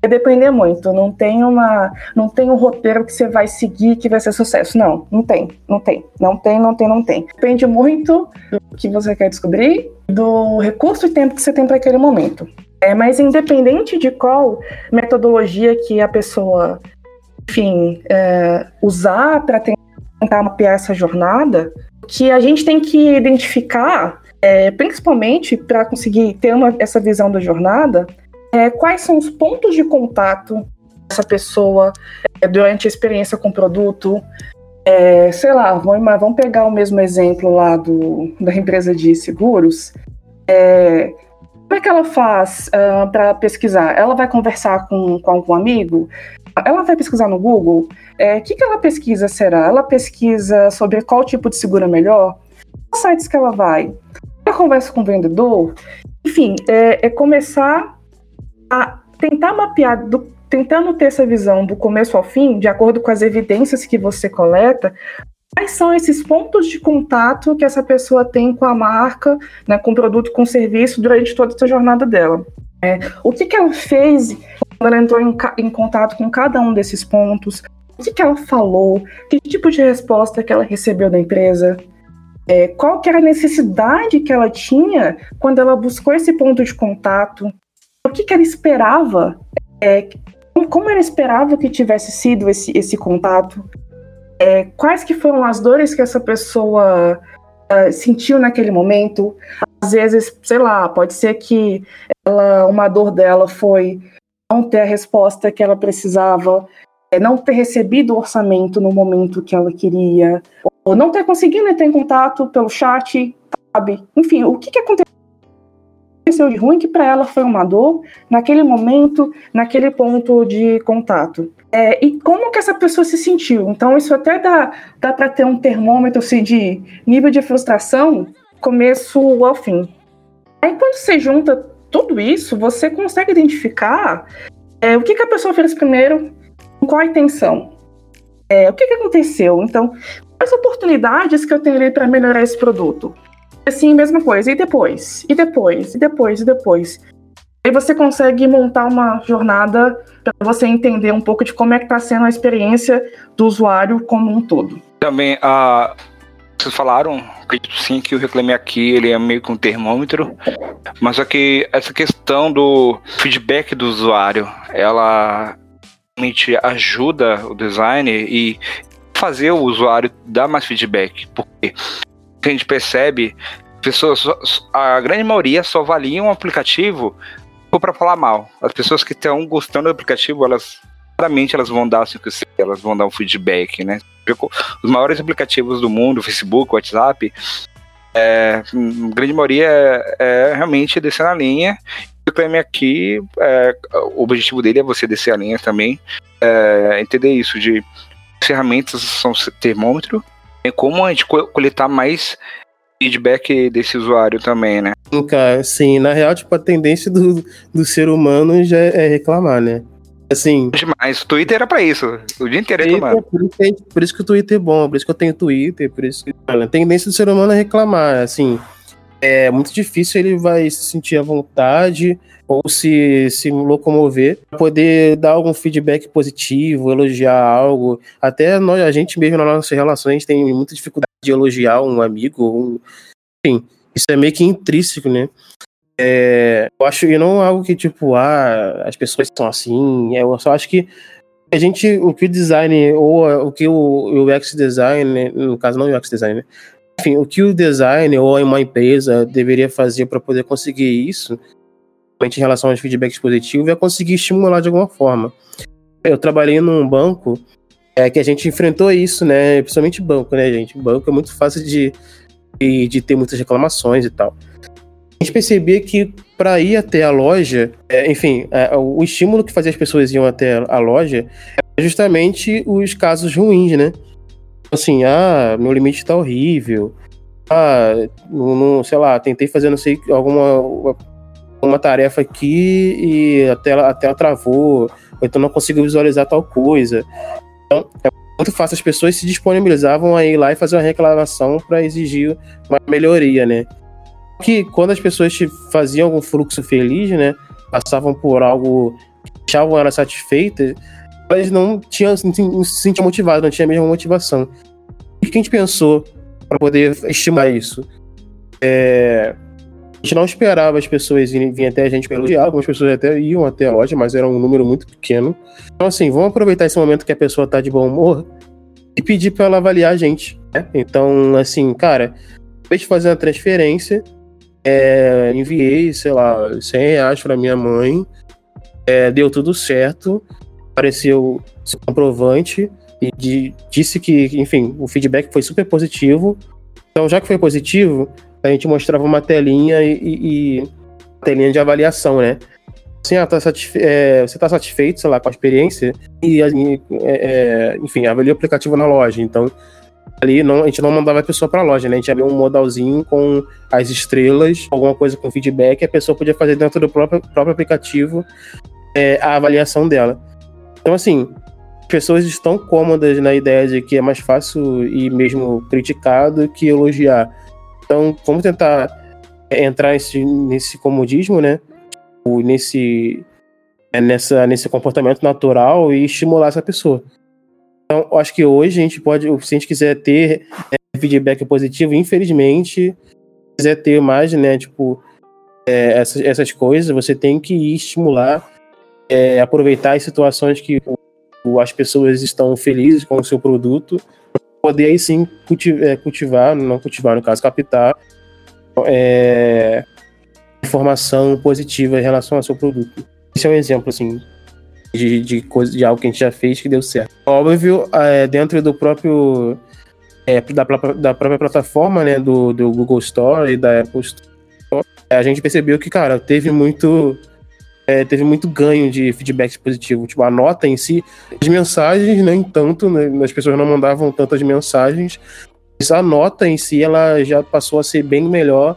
vai depender muito. Não tem uma, não tem um roteiro que você vai seguir que vai ser sucesso. Não, não tem, não tem, não tem, não tem, não tem. Depende muito do que você quer descobrir, do recurso e tempo que você tem para aquele momento. É, mas independente de qual metodologia que a pessoa enfim, é, usar para tentar mapear essa jornada, que a gente tem que identificar, é, principalmente para conseguir ter uma, essa visão da jornada, é, quais são os pontos de contato dessa pessoa é, durante a experiência com o produto. É, sei lá, vamos, vamos pegar o mesmo exemplo lá do, da empresa de seguros. É, como é que ela faz uh, ah, para pesquisar? Ela vai conversar com, com algum amigo? Ela vai pesquisar no Google, o é, que, que ela pesquisa será? Ela pesquisa sobre qual tipo de seguro é melhor? Quais sites que ela vai? Ela conversa com o vendedor? Enfim, é, é começar a tentar mapear, do, tentando ter essa visão do começo ao fim, de acordo com as evidências que você coleta, quais são esses pontos de contato que essa pessoa tem com a marca, né, com o produto, com o serviço, durante toda essa jornada dela. É, o que, que ela fez ela entrou em, em, contato com cada um desses pontos? O que, que ela falou? Que tipo de resposta que ela recebeu da empresa? É, qual que era a necessidade que ela tinha quando ela buscou esse ponto de contato? O que, que ela esperava? É, como ela esperava que tivesse sido esse, esse contato? É, quais que foram as dores que essa pessoa uh, sentiu naquele momento? Às vezes, sei lá, pode ser que ela, uma dor dela foi não ter a resposta que ela precisava, é, não ter recebido o orçamento no momento que ela queria, ou não ter conseguido entrar em contato pelo chat, sabe? Enfim, o que, que aconteceu de ruim que para ela foi uma dor naquele momento, naquele ponto de contato. É, e como que essa pessoa se sentiu? Então isso até dá, dá para ter um termômetro assim, de nível de frustração, começo ao fim. Aí quando você junta tudo isso, você consegue identificar é, o que, que a pessoa fez primeiro, com qual a intenção, é, o que, que aconteceu. Então, quais oportunidades que eu tenho para melhorar esse produto? Assim, mesma coisa, e depois, e depois, e depois, e depois. Aí você consegue montar uma jornada para você entender um pouco de como é que está sendo a experiência do usuário como um todo. Também a uh vocês falaram, acredito sim que o Reclame Aqui ele é meio que um termômetro, mas só que essa questão do feedback do usuário, ela realmente ajuda o designer e fazer o usuário dar mais feedback, porque a gente percebe pessoas, a grande maioria só avalia um aplicativo para falar mal. As pessoas que estão gostando do aplicativo, elas claramente elas vão dar assim, elas vão dar um feedback, né? Os maiores aplicativos do mundo, Facebook, WhatsApp, é, a grande maioria é, é realmente descer na linha. O Cleme aqui, é, o objetivo dele é você descer a linha também, é, entender isso de ferramentas são termômetro, e como a gente coletar mais feedback desse usuário também, né? Cara, sim, na real, tipo, a tendência do, do ser humano já é reclamar, né? Assim. Demais. O Twitter era pra isso. O dia inteiro reclamando. Por isso, que, por isso que o Twitter é bom, por isso que eu tenho Twitter, por isso que. a tendência do ser humano é reclamar. Assim, é muito difícil ele vai se sentir à vontade ou se, se locomover para poder dar algum feedback positivo, elogiar algo. Até nós, a gente mesmo nas nossas relações tem muita dificuldade de elogiar um amigo, um, enfim, isso é meio que intrínseco, né? É, eu acho que não é algo que, tipo, ah, as pessoas são assim. É, eu só acho que a gente, o que o design, ou o que o, o UX design, no caso não o UX design, né? enfim, o que o design ou uma empresa deveria fazer para poder conseguir isso, em relação aos feedbacks positivos, é conseguir estimular de alguma forma. Eu trabalhei num banco é, que a gente enfrentou isso, né? Principalmente banco, né, gente? Banco é muito fácil de, de, de ter muitas reclamações e tal a gente percebia que para ir até a loja, é, enfim, é, o estímulo que fazia as pessoas iam até a loja é justamente os casos ruins, né? Assim, ah, meu limite tá horrível. Ah, não, não, sei lá, tentei fazer, não sei, alguma uma tarefa aqui e a tela, a tela travou, ou então não consigo visualizar tal coisa. Então, é muito fácil, as pessoas se disponibilizavam a ir lá e fazer uma reclamação para exigir uma melhoria, né? Que quando as pessoas faziam algum fluxo feliz, né, passavam por algo que deixavam elas satisfeitas, elas não tinham se sentiam motivadas, não tinham a mesma motivação. O que a gente pensou para poder estimular isso? É, a gente não esperava as pessoas virem até a gente para elogiar, algumas pessoas até iam até a loja, mas era um número muito pequeno. Então, assim, vamos aproveitar esse momento que a pessoa tá de bom humor e pedir para ela avaliar a gente. Né? Então, assim, cara, vez de fazer uma transferência, é, enviei, sei lá, 100 reais para minha mãe, é, deu tudo certo, apareceu comprovante e de, disse que, enfim, o feedback foi super positivo. Então, já que foi positivo, a gente mostrava uma telinha e, e, telinha de avaliação, né? Assim, ah, tá é, você está satisfeito, sei lá, com a experiência? E, é, é, enfim, avalia o aplicativo na loja. Então, ali não, a gente não mandava a pessoa para a loja, né? A gente abria um modalzinho com as estrelas, alguma coisa com feedback, a pessoa podia fazer dentro do próprio, próprio aplicativo é, a avaliação dela. Então, assim, as pessoas estão cômodas na ideia de que é mais fácil e mesmo criticado que elogiar. Então, vamos tentar é, entrar nesse, nesse comodismo, né? Nesse, é, nessa, nesse comportamento natural e estimular essa pessoa. Então, acho que hoje a gente pode, se a gente quiser ter é, feedback positivo, infelizmente, se quiser ter mais, né, tipo, é, essas, essas coisas, você tem que estimular, é, aproveitar as situações que o, as pessoas estão felizes com o seu produto, poder aí sim cultivar, é, cultivar não cultivar, no caso, captar é, informação positiva em relação ao seu produto. Esse é um exemplo, assim, de, de, coisa, de algo que a gente já fez que deu certo. Óbvio, é, dentro do próprio. É, da, da própria plataforma, né, do, do Google Store e da Apple Store, a gente percebeu que, cara, teve muito. É, teve muito ganho de feedback positivo. Tipo, a nota em si, as mensagens, nem tanto, né, as pessoas não mandavam tantas mensagens, mas a nota em si, ela já passou a ser bem melhor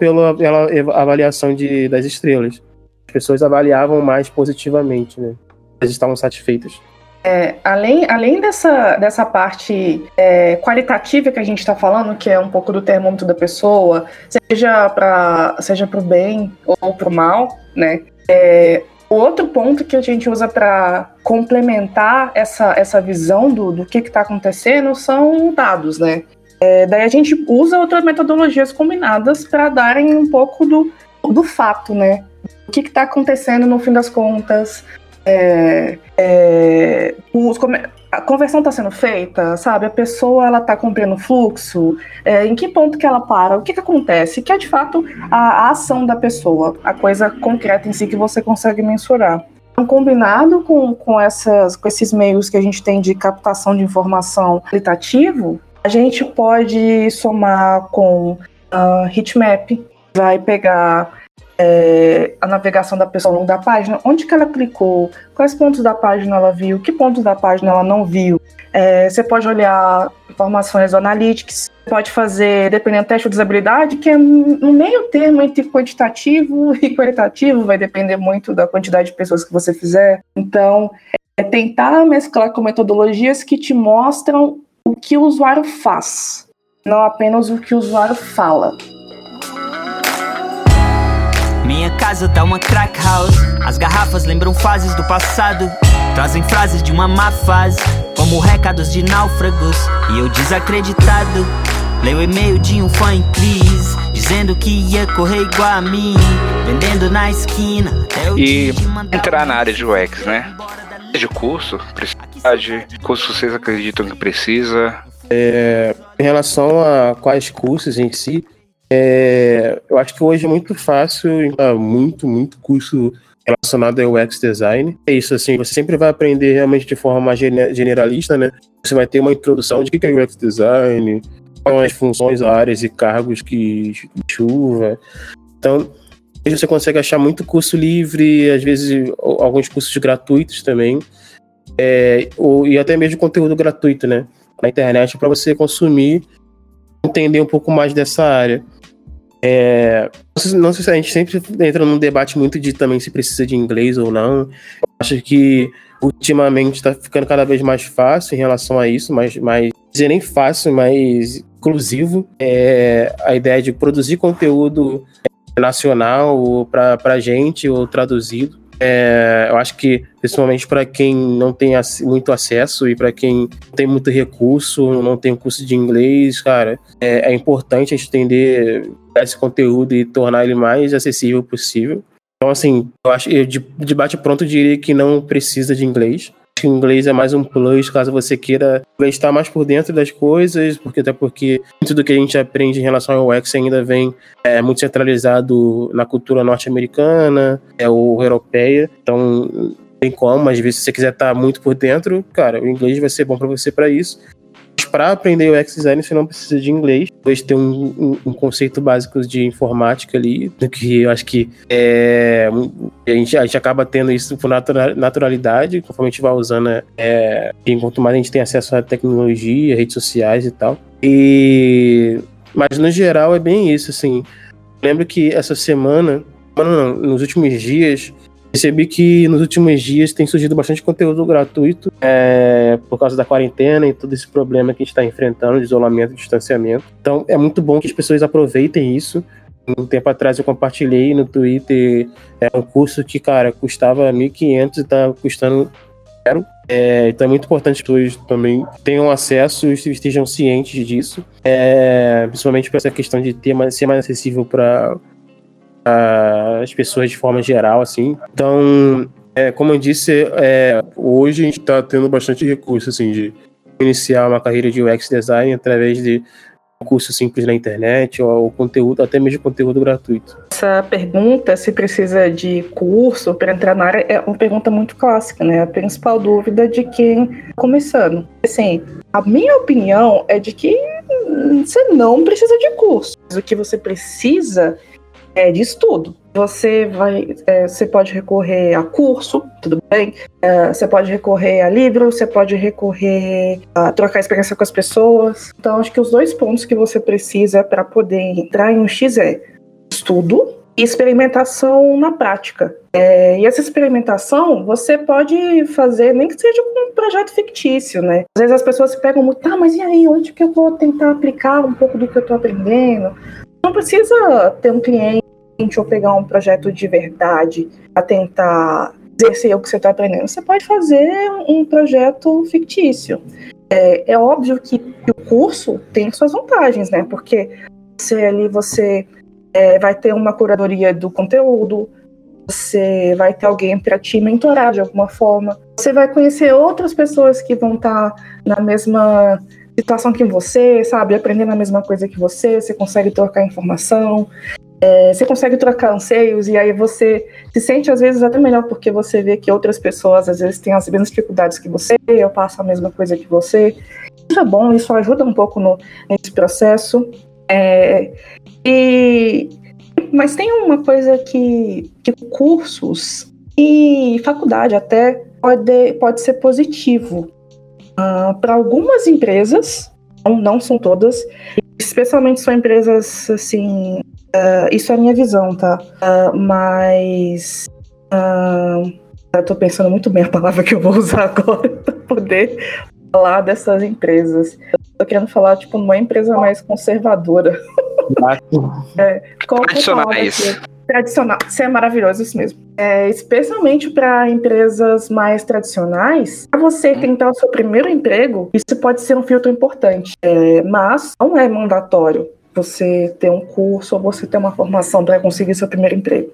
pela, pela avaliação de, das estrelas. As pessoas avaliavam mais positivamente, né? Estavam satisfeitas. É, além, além dessa, dessa parte é, qualitativa que a gente está falando, que é um pouco do termômetro da pessoa, seja para seja o bem ou para o mal, né? É, o outro ponto que a gente usa para complementar essa, essa visão do, do que está acontecendo são dados, né? É, daí a gente usa outras metodologias combinadas para darem um pouco do, do fato, né? O que está acontecendo no fim das contas, é, é, os, a conversão está sendo feita, sabe? A pessoa ela está cumprindo o fluxo, é, em que ponto que ela para, o que, que acontece, que é de fato a, a, ação da pessoa, a coisa concreta em si que você consegue mensurar. Então, combinado com, com, essas, com esses meios que a gente tem de captação de informação qualitativo, a gente pode somar com uh, heatmap, vai pegar é, a navegação da pessoa ao longo da página, onde que ela clicou, quais pontos da página ela viu, que pontos da página ela não viu. É, você pode olhar informações do Analytics, pode fazer, dependendo do teste de usabilidade, que é no meio termo entre quantitativo e qualitativo, vai depender muito da quantidade de pessoas que você fizer. Então, é tentar mesclar com metodologias que te mostram o que o usuário faz, não apenas o que o usuário fala. Minha casa tá uma crack house. As garrafas lembram fases do passado. Trazem frases de uma má fase, como recados de náufragos. E eu desacreditado. Leio o e-mail de um fã em crise, dizendo que ia correr igual a mim, vendendo na esquina. e entrar na área de UX, né? De curso, precisa de curso vocês acreditam que precisa? É, em relação a quais cursos em si, é, eu acho que hoje é muito fácil, muito, muito curso relacionado ao UX design. É isso, assim, você sempre vai aprender realmente de forma mais generalista, né? Você vai ter uma introdução de o que é UX design, quais são as funções, áreas e cargos que chuva. Então, você consegue achar muito curso livre, às vezes alguns cursos gratuitos também, é, ou, e até mesmo conteúdo gratuito, né? Na internet para você consumir, entender um pouco mais dessa área. É, não sei se a gente sempre entra num debate muito de também se precisa de inglês ou não. Acho que ultimamente está ficando cada vez mais fácil em relação a isso, mas, mas dizer nem fácil, mas inclusivo. É, a ideia de produzir conteúdo nacional para gente ou traduzido. É, eu acho que, principalmente para quem não tem muito acesso e para quem tem muito recurso, não tem curso de inglês, cara, é, é importante a gente entender esse conteúdo e tornar ele mais acessível possível. Então, assim, eu acho que de, de bate pronto eu diria que não precisa de inglês que o inglês é mais um plus caso você queira estar mais por dentro das coisas, porque até porque muito do que a gente aprende em relação ao UX ainda vem é, muito centralizado na cultura norte-americana é, ou europeia. Então, tem como, às vezes, se você quiser estar muito por dentro, cara, o inglês vai ser bom para você para isso para aprender UX design você não precisa de inglês. Depois tem um, um, um, conceito básico de informática ali, que eu acho que é, a, gente, a gente acaba tendo isso por naturalidade, conforme a gente vai usando. É, quanto mais a gente tem acesso à tecnologia, redes sociais e tal. E, mas no geral é bem isso, assim. Lembro que essa semana, não, não, nos últimos dias, Percebi que nos últimos dias tem surgido bastante conteúdo gratuito é, por causa da quarentena e todo esse problema que a gente está enfrentando de isolamento e distanciamento. Então é muito bom que as pessoas aproveitem isso. Um tempo atrás eu compartilhei no Twitter é, um curso que, cara, custava 1.500 e está custando zero. É, então é muito importante que as pessoas também tenham acesso e estejam cientes disso. É, principalmente para essa questão de ter ser mais acessível para as pessoas de forma geral, assim. Então, é, como eu disse, é, hoje a gente está tendo bastante recurso, assim, de iniciar uma carreira de UX design através de curso simples na internet ou, ou conteúdo, até mesmo conteúdo gratuito. Essa pergunta, se precisa de curso para entrar na área, é uma pergunta muito clássica, né? A principal dúvida de quem está começando. Assim, a minha opinião é de que você não precisa de curso. O que você precisa é, de estudo. Você vai, é, você pode recorrer a curso, tudo bem? É, você pode recorrer a livro, você pode recorrer a trocar experiência com as pessoas. Então, acho que os dois pontos que você precisa para poder entrar em um X é estudo e experimentação na prática. É, e essa experimentação você pode fazer nem que seja com um projeto fictício, né? Às vezes as pessoas se pegam muito, tá, mas e aí, onde que eu vou tentar aplicar um pouco do que eu estou aprendendo? Não precisa ter um cliente ou pegar um projeto de verdade para tentar exercer o que você está aprendendo. Você pode fazer um projeto fictício. É, é óbvio que, o curso tem suas vantagens, né? Porque você ali você é, vai ter uma curadoria do conteúdo, você vai ter alguém para te mentorar de alguma forma. Você vai conhecer outras pessoas que vão estar tá na mesma situação que você, sabe? Aprendendo a mesma coisa que você, você consegue trocar informação, é, você consegue trocar anseios e aí você se sente às vezes até melhor porque você vê que outras pessoas às vezes têm as mesmas dificuldades que você, eu passo a mesma coisa que você. Isso é bom, isso ajuda um pouco no, nesse processo. É, e, mas tem uma coisa que, que cursos e faculdade até pode, pode ser positivo. Uh, Para algumas empresas, não, não são todas, especialmente são empresas assim. Uh, isso é a minha visão, tá? Uh, mas. eu tô pensando muito bem a palavra que eu vou usar agora para poder falar dessas empresas. Eu tô querendo falar, tipo, numa empresa mais conservadora. é, Tradicionais. Tradicional. Isso é maravilhoso, isso mesmo. É, especialmente para empresas mais tradicionais, para você hum. tentar o seu primeiro emprego, isso pode ser um filtro importante. É, mas não é mandatório você ter um curso ou você ter uma formação para conseguir seu primeiro emprego.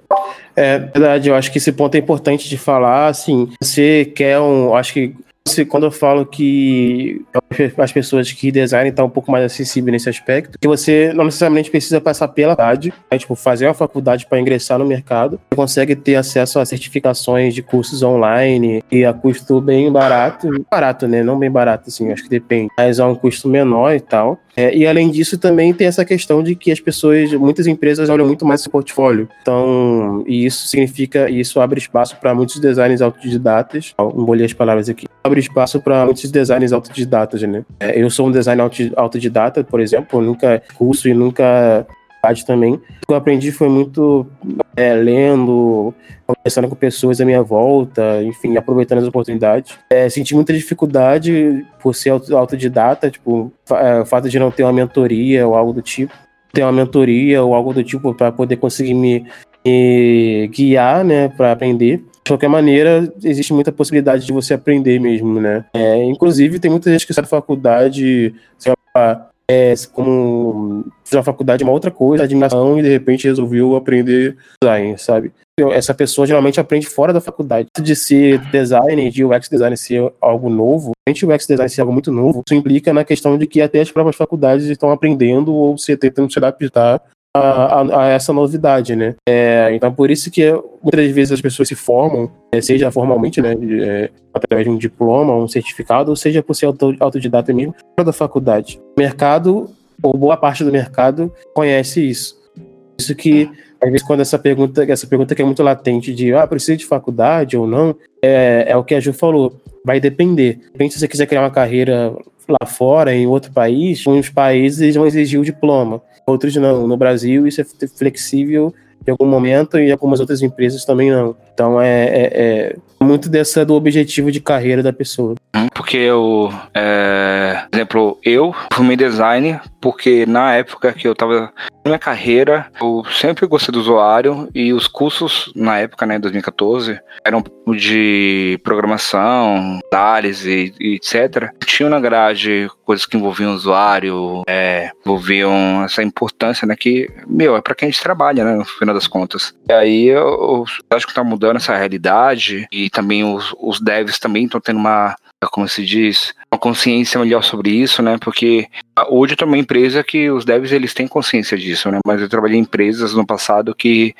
É verdade, eu acho que esse ponto é importante de falar. Assim, você quer um. Acho que quando eu falo que as pessoas que design estão um pouco mais acessível nesse aspecto, que você não necessariamente precisa passar pela faculdade, né, tipo, fazer uma faculdade para ingressar no mercado, você consegue ter acesso a certificações de cursos online e a custo bem barato, barato, né, não bem barato, assim, acho que depende, mas a um custo menor e tal. É, e além disso, também tem essa questão de que as pessoas, muitas empresas olham muito mais esse portfólio. Então, e isso significa, isso abre espaço para muitos designers autodidatas. Embolei as palavras aqui. Abre espaço para muitos designers autodidatas, né? É, eu sou um designer autodidata, por exemplo, nunca curso e nunca também. O que eu aprendi foi muito é, lendo, conversando com pessoas à minha volta, enfim, aproveitando as oportunidades. É, senti muita dificuldade por ser autodidata, tipo, é, o fato de não ter uma mentoria ou algo do tipo. Ter uma mentoria ou algo do tipo para poder conseguir me, me guiar, né, para aprender. De qualquer maneira, existe muita possibilidade de você aprender mesmo, né? É, inclusive, tem muita gente que sai da faculdade, sei lá, é, como fiz a faculdade uma outra coisa, admiração, e de repente resolveu aprender design, sabe? Essa pessoa geralmente aprende fora da faculdade. De ser design, de UX design ser algo novo, de UX design ser algo muito novo, isso implica na questão de que até as próprias faculdades estão aprendendo ou se tentando se adaptar a, a, a, essa novidade, né? É, então, por isso que muitas vezes as pessoas se formam, é, seja formalmente, né, é, através de um diploma, um certificado, ou seja por ser autodidata mesmo, fora da faculdade. O mercado, ou boa parte do mercado, conhece isso. Isso que, às vezes, quando essa pergunta, essa pergunta que é muito latente de, ah, precisa de faculdade ou não, é, é o que a Ju falou, vai depender. Depende se você quiser criar uma carreira lá fora, em outro país, uns países vão exigir o diploma, outros não. No Brasil, isso é flexível em algum momento e algumas outras empresas também não. Então é, é, é muito dessa do objetivo de carreira da pessoa. Porque eu, é, por exemplo, eu fui design porque na época que eu tava na minha carreira, eu sempre gostei do usuário e os cursos na época, né, 2014, eram de programação, análise e etc. Tinham na grade coisas que envolviam o usuário, é, envolviam essa importância, né, que, meu, é para quem a gente trabalha, né, no final das contas. E aí eu, eu acho que tá mudando essa realidade e também os, os devs também estão tendo uma como se diz, uma consciência melhor sobre isso, né? Porque hoje eu tô uma empresa que os devs eles têm consciência disso, né? Mas eu trabalhei em empresas no passado que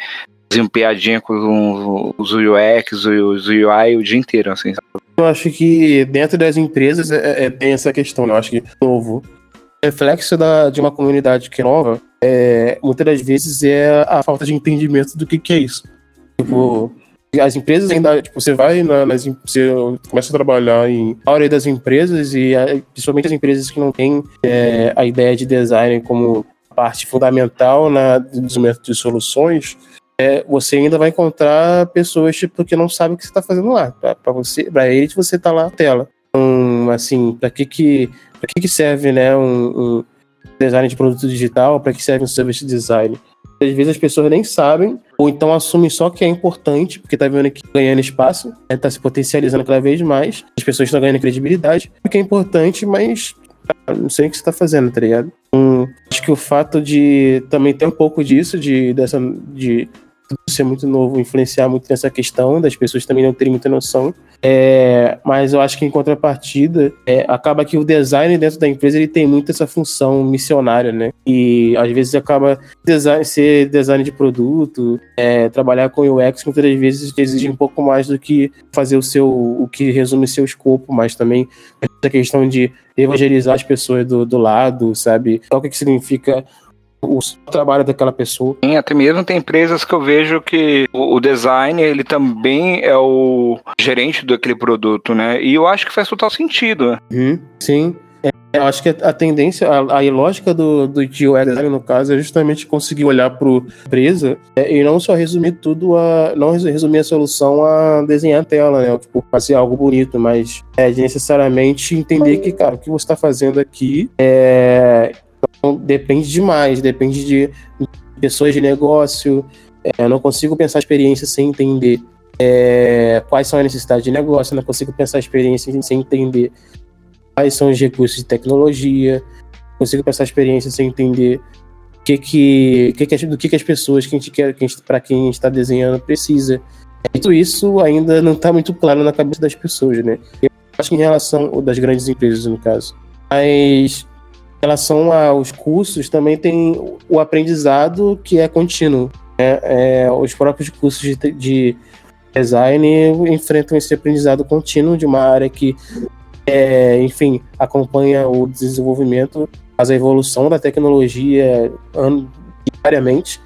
faziam piadinha com os UX, os UI o dia inteiro, assim. Eu acho que dentro das empresas é, é, tem essa questão, né? Eu acho que novo reflexo da, de uma comunidade que é nova, é, muitas das vezes é a falta de entendimento do que, que é isso. Tipo, as empresas ainda, tipo, você vai na, nas, você começa a trabalhar em a maioria das empresas e principalmente as empresas que não têm é, a ideia de design como parte fundamental na desenvolvimento de soluções, é, você ainda vai encontrar pessoas tipo que não sabem o que você está fazendo lá. Para você, para eles você tá lá na tela. Então, assim, para que que para que que serve, né, um, um design de produto digital? Para que serve um service design? Às vezes as pessoas nem sabem, ou então assumem só que é importante, porque tá vendo que ganhando espaço, né, tá se potencializando cada vez mais, as pessoas estão ganhando credibilidade, porque é importante, mas não sei o que você tá fazendo, tá ligado? Hum, acho que o fato de também ter um pouco disso, de, dessa, de ser muito novo influenciar muito nessa questão, das pessoas também não terem muita noção. É, mas eu acho que em contrapartida, é, acaba que o design dentro da empresa ele tem muito essa função missionária, né? E às vezes acaba design, ser design de produto, é, trabalhar com UX muitas vezes exige um pouco mais do que fazer o seu, o que resume seu escopo, mas também essa questão de evangelizar as pessoas do, do lado, sabe? O que, que significa o trabalho daquela pessoa. Sim, até mesmo tem empresas que eu vejo que o, o design, ele também é o gerente daquele produto, né? E eu acho que faz total sentido. Né? Uhum, sim. É, eu acho que a tendência, a, a lógica do, do design, no caso, é justamente conseguir olhar para a empresa é, e não só resumir tudo a. não resumir a solução a desenhar a tela, né? Tipo, fazer algo bonito, mas é necessariamente entender que, cara, o que você está fazendo aqui é, então, depende demais, depende de pessoas de negócio. É, não consigo pensar a experiência sem entender é, quais são as necessidades de negócio, não consigo pensar a experiência sem entender quais são os recursos de tecnologia, consigo pensar a experiência sem entender que que, que, que, do que, que as pessoas que a gente quer, que para quem a gente está desenhando precisa. Tudo isso ainda não está muito claro na cabeça das pessoas, né? Eu acho que em relação das grandes empresas, no caso. Mas relação aos cursos, também tem o aprendizado que é contínuo. Né? É, os próprios cursos de, de, design enfrentam esse aprendizado contínuo de uma área que, é, enfim, acompanha o desenvolvimento, a evolução da tecnologia diariamente.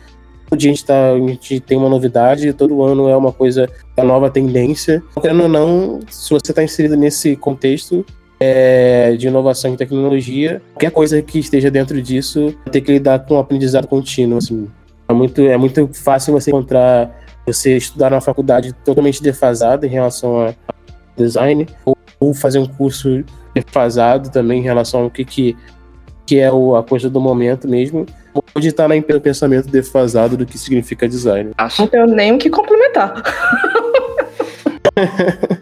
Todo dia a gente, tá, a gente tem uma novidade, todo ano é uma coisa, é nova tendência. Querendo ou não, se você está inserido nesse contexto, é, de inovação e tecnologia, qualquer coisa que esteja dentro disso tem que lidar com um aprendizado contínuo. Assim. É, muito, é muito fácil você encontrar, você estudar na faculdade totalmente defasado em relação a design, ou, ou fazer um curso defasado também em relação ao que, que, que é o, a coisa do momento mesmo, pode estar na pensamento defasado do que significa design. Não tenho nem o que complementar.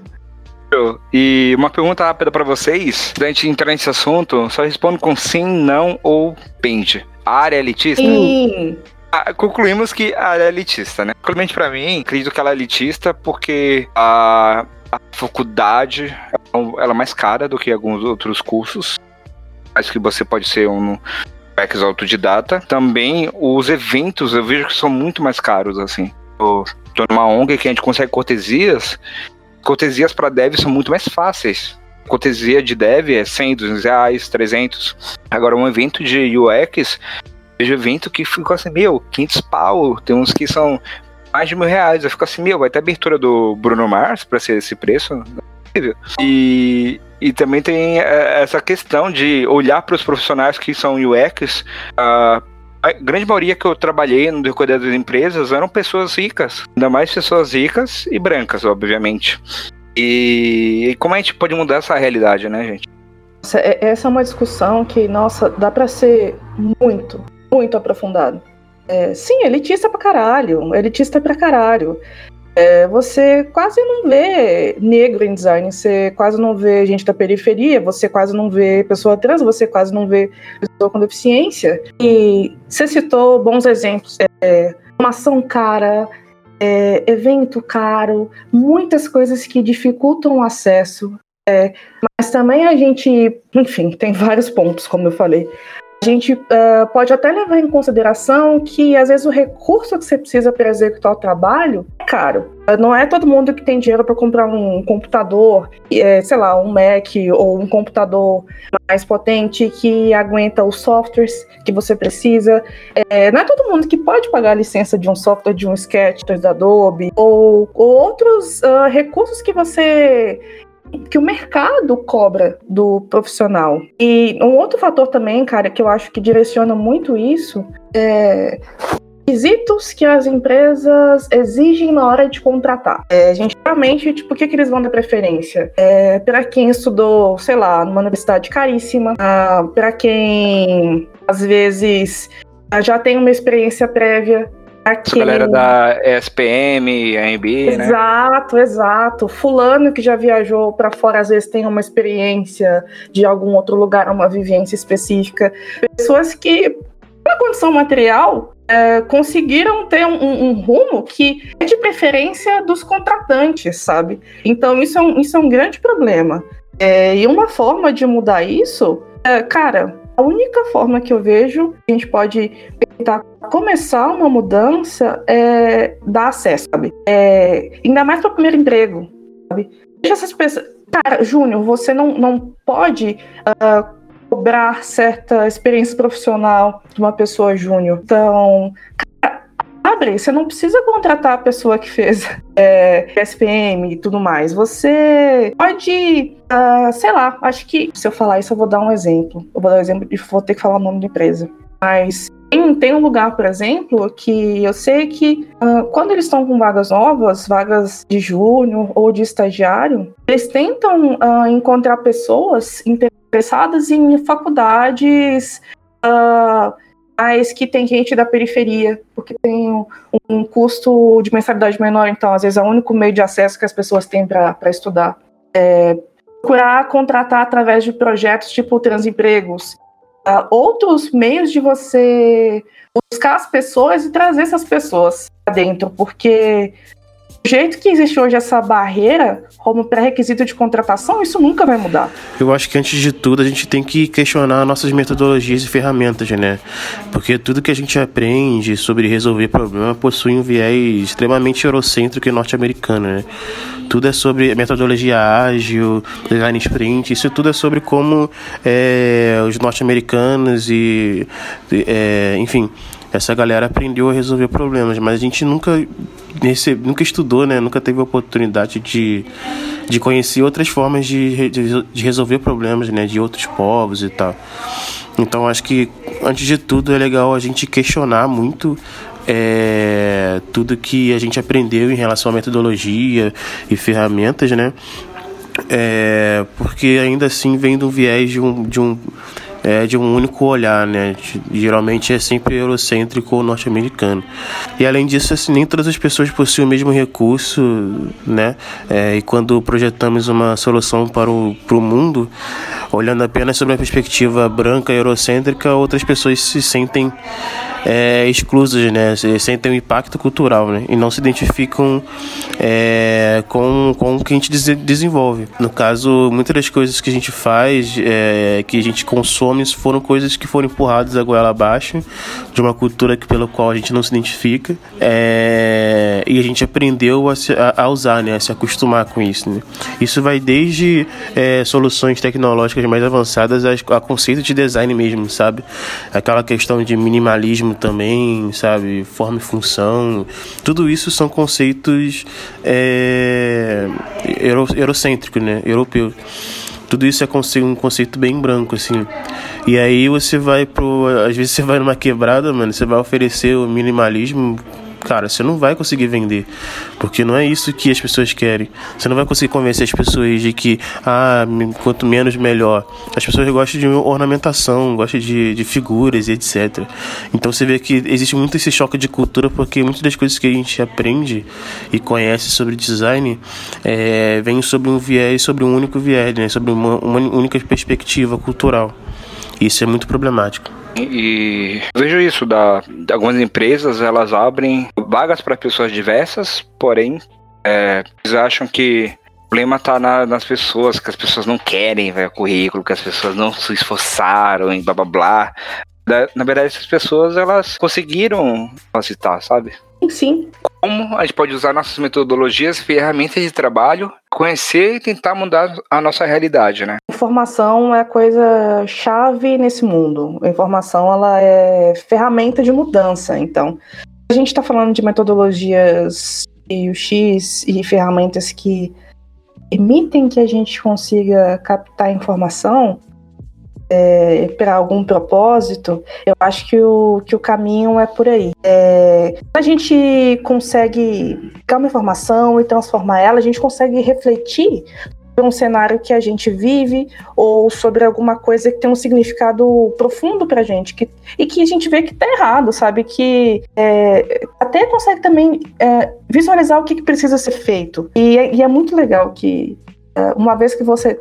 E uma pergunta rápida para vocês, antes de entrar nesse assunto, só respondo com sim, não ou pende. A área é elitista? Sim. Ah, concluímos que a área é elitista, né? Principalmente para mim, acredito que ela é elitista porque a, a faculdade ela é mais cara do que alguns outros cursos. Acho que você pode ser um ex autodidata. Também os eventos eu vejo que são muito mais caros, assim. Eu tô numa ONG que a gente consegue cortesias cortesias para dev são muito mais fáceis. Cortesia de dev é 100, 200 reais, 300. Agora, um evento de UX, vejo evento que ficou assim, meu, 500 pau. Tem uns que são mais de mil reais. Eu fico assim, meu, vai ter abertura do Bruno Mars para ser esse preço? E, e também tem é, essa questão de olhar para os profissionais que são UX. Uh, a grande maioria que eu trabalhei no decorrer das empresas eram pessoas ricas, ainda mais pessoas ricas e brancas, obviamente. E, e como a gente pode mudar essa realidade, né, gente? É, essa é uma discussão que, nossa, dá para ser muito, muito aprofundado. É, sim, elitista pra caralho, elitista pra caralho. É, você quase não vê negro em design, você quase não vê gente da periferia, você quase não vê pessoa trans, você quase não vê pessoa com deficiência. E você citou bons exemplos. É, formação cara, é, evento caro, muitas coisas que dificultam o acesso. É, mas também a gente, enfim, tem vários pontos, como eu falei a gente uh, pode até levar em consideração que às vezes o recurso que você precisa para executar o trabalho é caro. Não é todo mundo que tem dinheiro para comprar um computador, é, sei lá, um Mac ou um computador mais potente que aguenta os softwares que você precisa. É, não é todo mundo que pode pagar a licença de um software, de um Sketch, da Adobe, ou, ou outros uh, recursos que você que o mercado cobra do profissional. E um outro fator também, cara, que eu acho que direciona muito isso é requisitos que as empresas exigem na hora de contratar. É, a gente realmente, tipo, o que, que eles vão dar preferência? É, para quem estudou, sei lá, numa universidade caríssima, ah, para quem às vezes já tem uma experiência prévia Aquele... A galera da SPM, AMB, né? Exato, exato. Fulano que já viajou para fora, às vezes tem uma experiência de algum outro lugar, uma vivência específica. Pessoas que, na condição material, é, conseguiram ter um, um, rumo que é de preferência dos contratantes, sabe? Então isso é um, isso é um grande problema. É, e uma forma de mudar isso, é, cara, a única forma que eu vejo que a gente pode tentar começar uma mudança é dar acesso, sabe? É, ainda mais para o primeiro emprego, sabe? Deixa essas pessoas. Cara, Júnior, você não, não pode uh, cobrar certa experiência profissional de uma pessoa júnior. Então, abre, você não precisa contratar a pessoa que fez é, SPM e tudo mais. Você pode, uh, sei lá, acho que se eu falar isso, eu vou dar um exemplo. Eu vou dar um exemplo e vou ter que falar o nome da empresa. Mas tem, tem um lugar, por exemplo, que eu sei que uh, quando eles estão com vagas novas, vagas de júnior ou de estagiário, eles tentam uh, encontrar pessoas interessadas em faculdades uh, mas que tem gente da periferia, porque tem um, um, custo de mensalidade menor, então às vezes é o único meio de acesso que as pessoas têm para estudar. É, procurar contratar através de projetos tipo Transempregos, uh, outros meios de você buscar as pessoas e trazer essas pessoas dentro, porque do jeito que existe hoje essa barreira como pré-requisito de contratação, isso nunca vai mudar. Eu acho que antes de tudo a gente tem que questionar nossas metodologias e ferramentas, né? Porque tudo que a gente aprende sobre resolver problema possui um viés extremamente eurocêntrico e norte-americano, né? Tudo é sobre metodologia ágil, design sprint, isso tudo é sobre como é, os norte-americanos e, é, enfim, essa galera aprendeu a resolver problemas, mas a gente nunca recebe, nunca estudou, né? Nunca teve a oportunidade de, de conhecer outras formas de, de, resolver problemas, né? De outros povos e tal. Então acho que antes de tudo é legal a gente questionar muito é, tudo que a gente aprendeu em relação à metodologia e ferramentas, né? É, porque ainda assim vem do viés de um, de um é, de um único olhar, né? Geralmente é sempre eurocêntrico ou norte-americano. E além disso, assim, nem todas as pessoas possuem o mesmo recurso, né? É, e quando projetamos uma solução para o, para o mundo, olhando apenas sobre a perspectiva branca eurocêntrica, outras pessoas se sentem é, exclusas, né? Sentem um impacto cultural, né? E não se identificam é, com, com o que a gente desenvolve. No caso, muitas das coisas que a gente faz, é, que a gente consome, foram coisas que foram empurradas a goela abaixo de uma cultura que, pela qual a gente não se identifica. É, e a gente aprendeu a, se, a, a, usar, né? A se acostumar com isso, né? Isso vai desde é, soluções tecnológicas mais avançadas a, a conceito de design mesmo, sabe? Aquela questão de minimalismo também, sabe? Forma e função. Tudo isso são conceitos é, euro, eurocêntricos, né? Europeu. Tudo isso é um conceito bem branco, assim. E aí você vai pro. Às vezes você vai numa quebrada, mano, você vai oferecer o minimalismo cara, você não vai conseguir vender. Porque não é isso que as pessoas querem. Você não vai conseguir convencer as pessoas de que, ah, quanto menos melhor. As pessoas gostam de ornamentação, gostam de, de figuras e etc. Então você vê que existe muito esse choque de cultura, porque muitas das coisas que a gente aprende e conhece sobre design é, vem sobre um viés, sobre um único viés, né? sobre uma, uma única perspectiva cultural. Isso é muito problemático. E vejo isso da algumas empresas elas abrem vagas para pessoas diversas, porém é, eles acham que o problema está na, nas pessoas, que as pessoas não querem ver currículo, que as pessoas não se esforçaram em blá blá blá. Na verdade, essas pessoas elas conseguiram capacitar, sabe? Sim. Como a gente pode usar nossas metodologias, ferramentas de trabalho, conhecer e tentar mudar a nossa realidade, né? Informação é coisa chave nesse mundo. A informação ela é ferramenta de mudança. Então, a gente está falando de metodologias e o X e ferramentas que permitem que a gente consiga captar informação é, para algum propósito, eu acho que o, que o caminho é por aí. É, a gente consegue pegar uma informação e transformar ela, a gente consegue refletir sobre um cenário que a gente vive ou sobre alguma coisa que tem um significado profundo para a gente que, e que a gente vê que está errado, sabe? Que é, até consegue também é, visualizar o que, que, precisa ser feito. E, é, e é muito legal que é, uma vez que você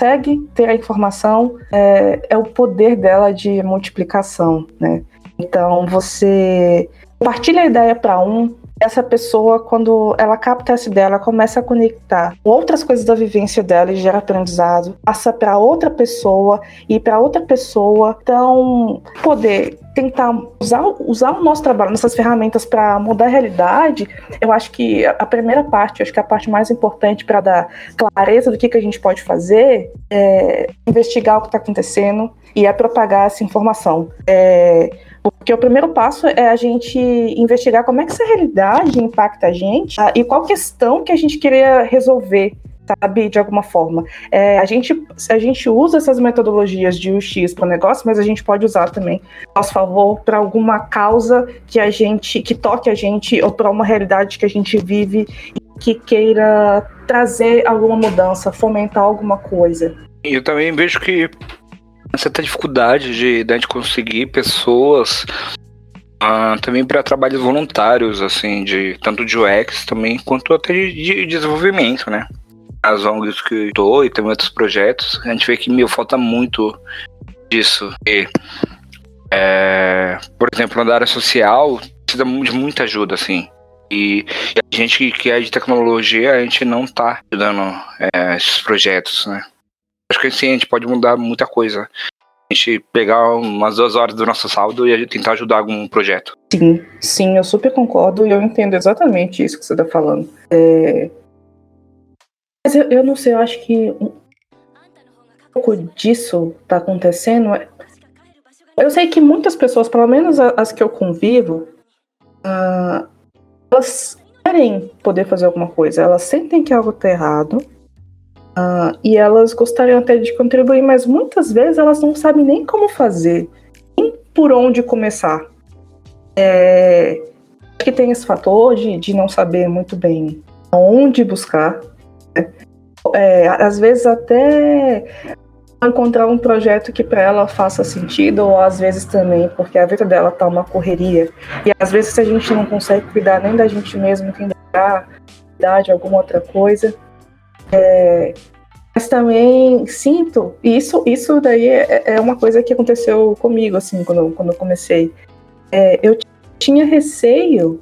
consegue ter a informação, é, é o poder dela de multiplicação, né? Então, você compartilha a ideia para um, essa pessoa, quando ela capta essa ideia, ela começa a conectar outras coisas da vivência dela e gera aprendizado, passa para outra pessoa e para outra pessoa. Então, poder tentar usar, usar o nosso trabalho, nossas ferramentas para mudar a realidade, eu acho que a primeira parte, acho que a parte mais importante para dar clareza do que, que a gente pode fazer é investigar o que está acontecendo e é propagar essa informação. É, porque o primeiro passo é a gente investigar como é que essa realidade impacta a gente tá? e qual questão que a gente queria resolver sabe, de alguma forma. É, a, gente, a gente usa essas metodologias de UX para o negócio, mas a gente pode usar também nosso favor para alguma causa que a gente, que toque a gente, ou para uma realidade que a gente vive e que queira trazer alguma mudança, fomentar alguma coisa. Eu também vejo que certa dificuldade de, de conseguir pessoas uh, também para trabalhos voluntários, assim, de tanto de UX também, quanto até de, de desenvolvimento, né? As ONGs que eu estou e também outros projetos, a gente vê que, meu, falta muito disso. E, é, por exemplo, na área social, precisa de muita ajuda, assim. E, e a gente que é de tecnologia, a gente não está ajudando é, esses projetos, né? Acho que assim, a gente pode mudar muita coisa. A gente pegar umas duas horas do nosso saldo e tentar ajudar algum projeto. Sim, sim, eu super concordo e eu entendo exatamente isso que você está falando. É... Mas eu, eu não sei, eu acho que um pouco disso está acontecendo. Eu sei que muitas pessoas, pelo menos as que eu convivo, uh, elas querem poder fazer alguma coisa, elas sentem que algo está errado Uh, e elas gostariam até de contribuir, mas muitas vezes elas não sabem nem como fazer, nem por onde começar. É, que tem esse fator de, de não saber muito bem onde buscar. Né? É, às vezes até encontrar um projeto que para ela faça sentido, ou às vezes também, porque a vida dela tá uma correria. E às vezes a gente não consegue cuidar nem da gente mesmo, cuidar de alguma outra coisa. É, mas também sinto, isso, isso daí é, é, uma coisa que aconteceu comigo, assim, quando, quando eu comecei. É, eu tinha receio,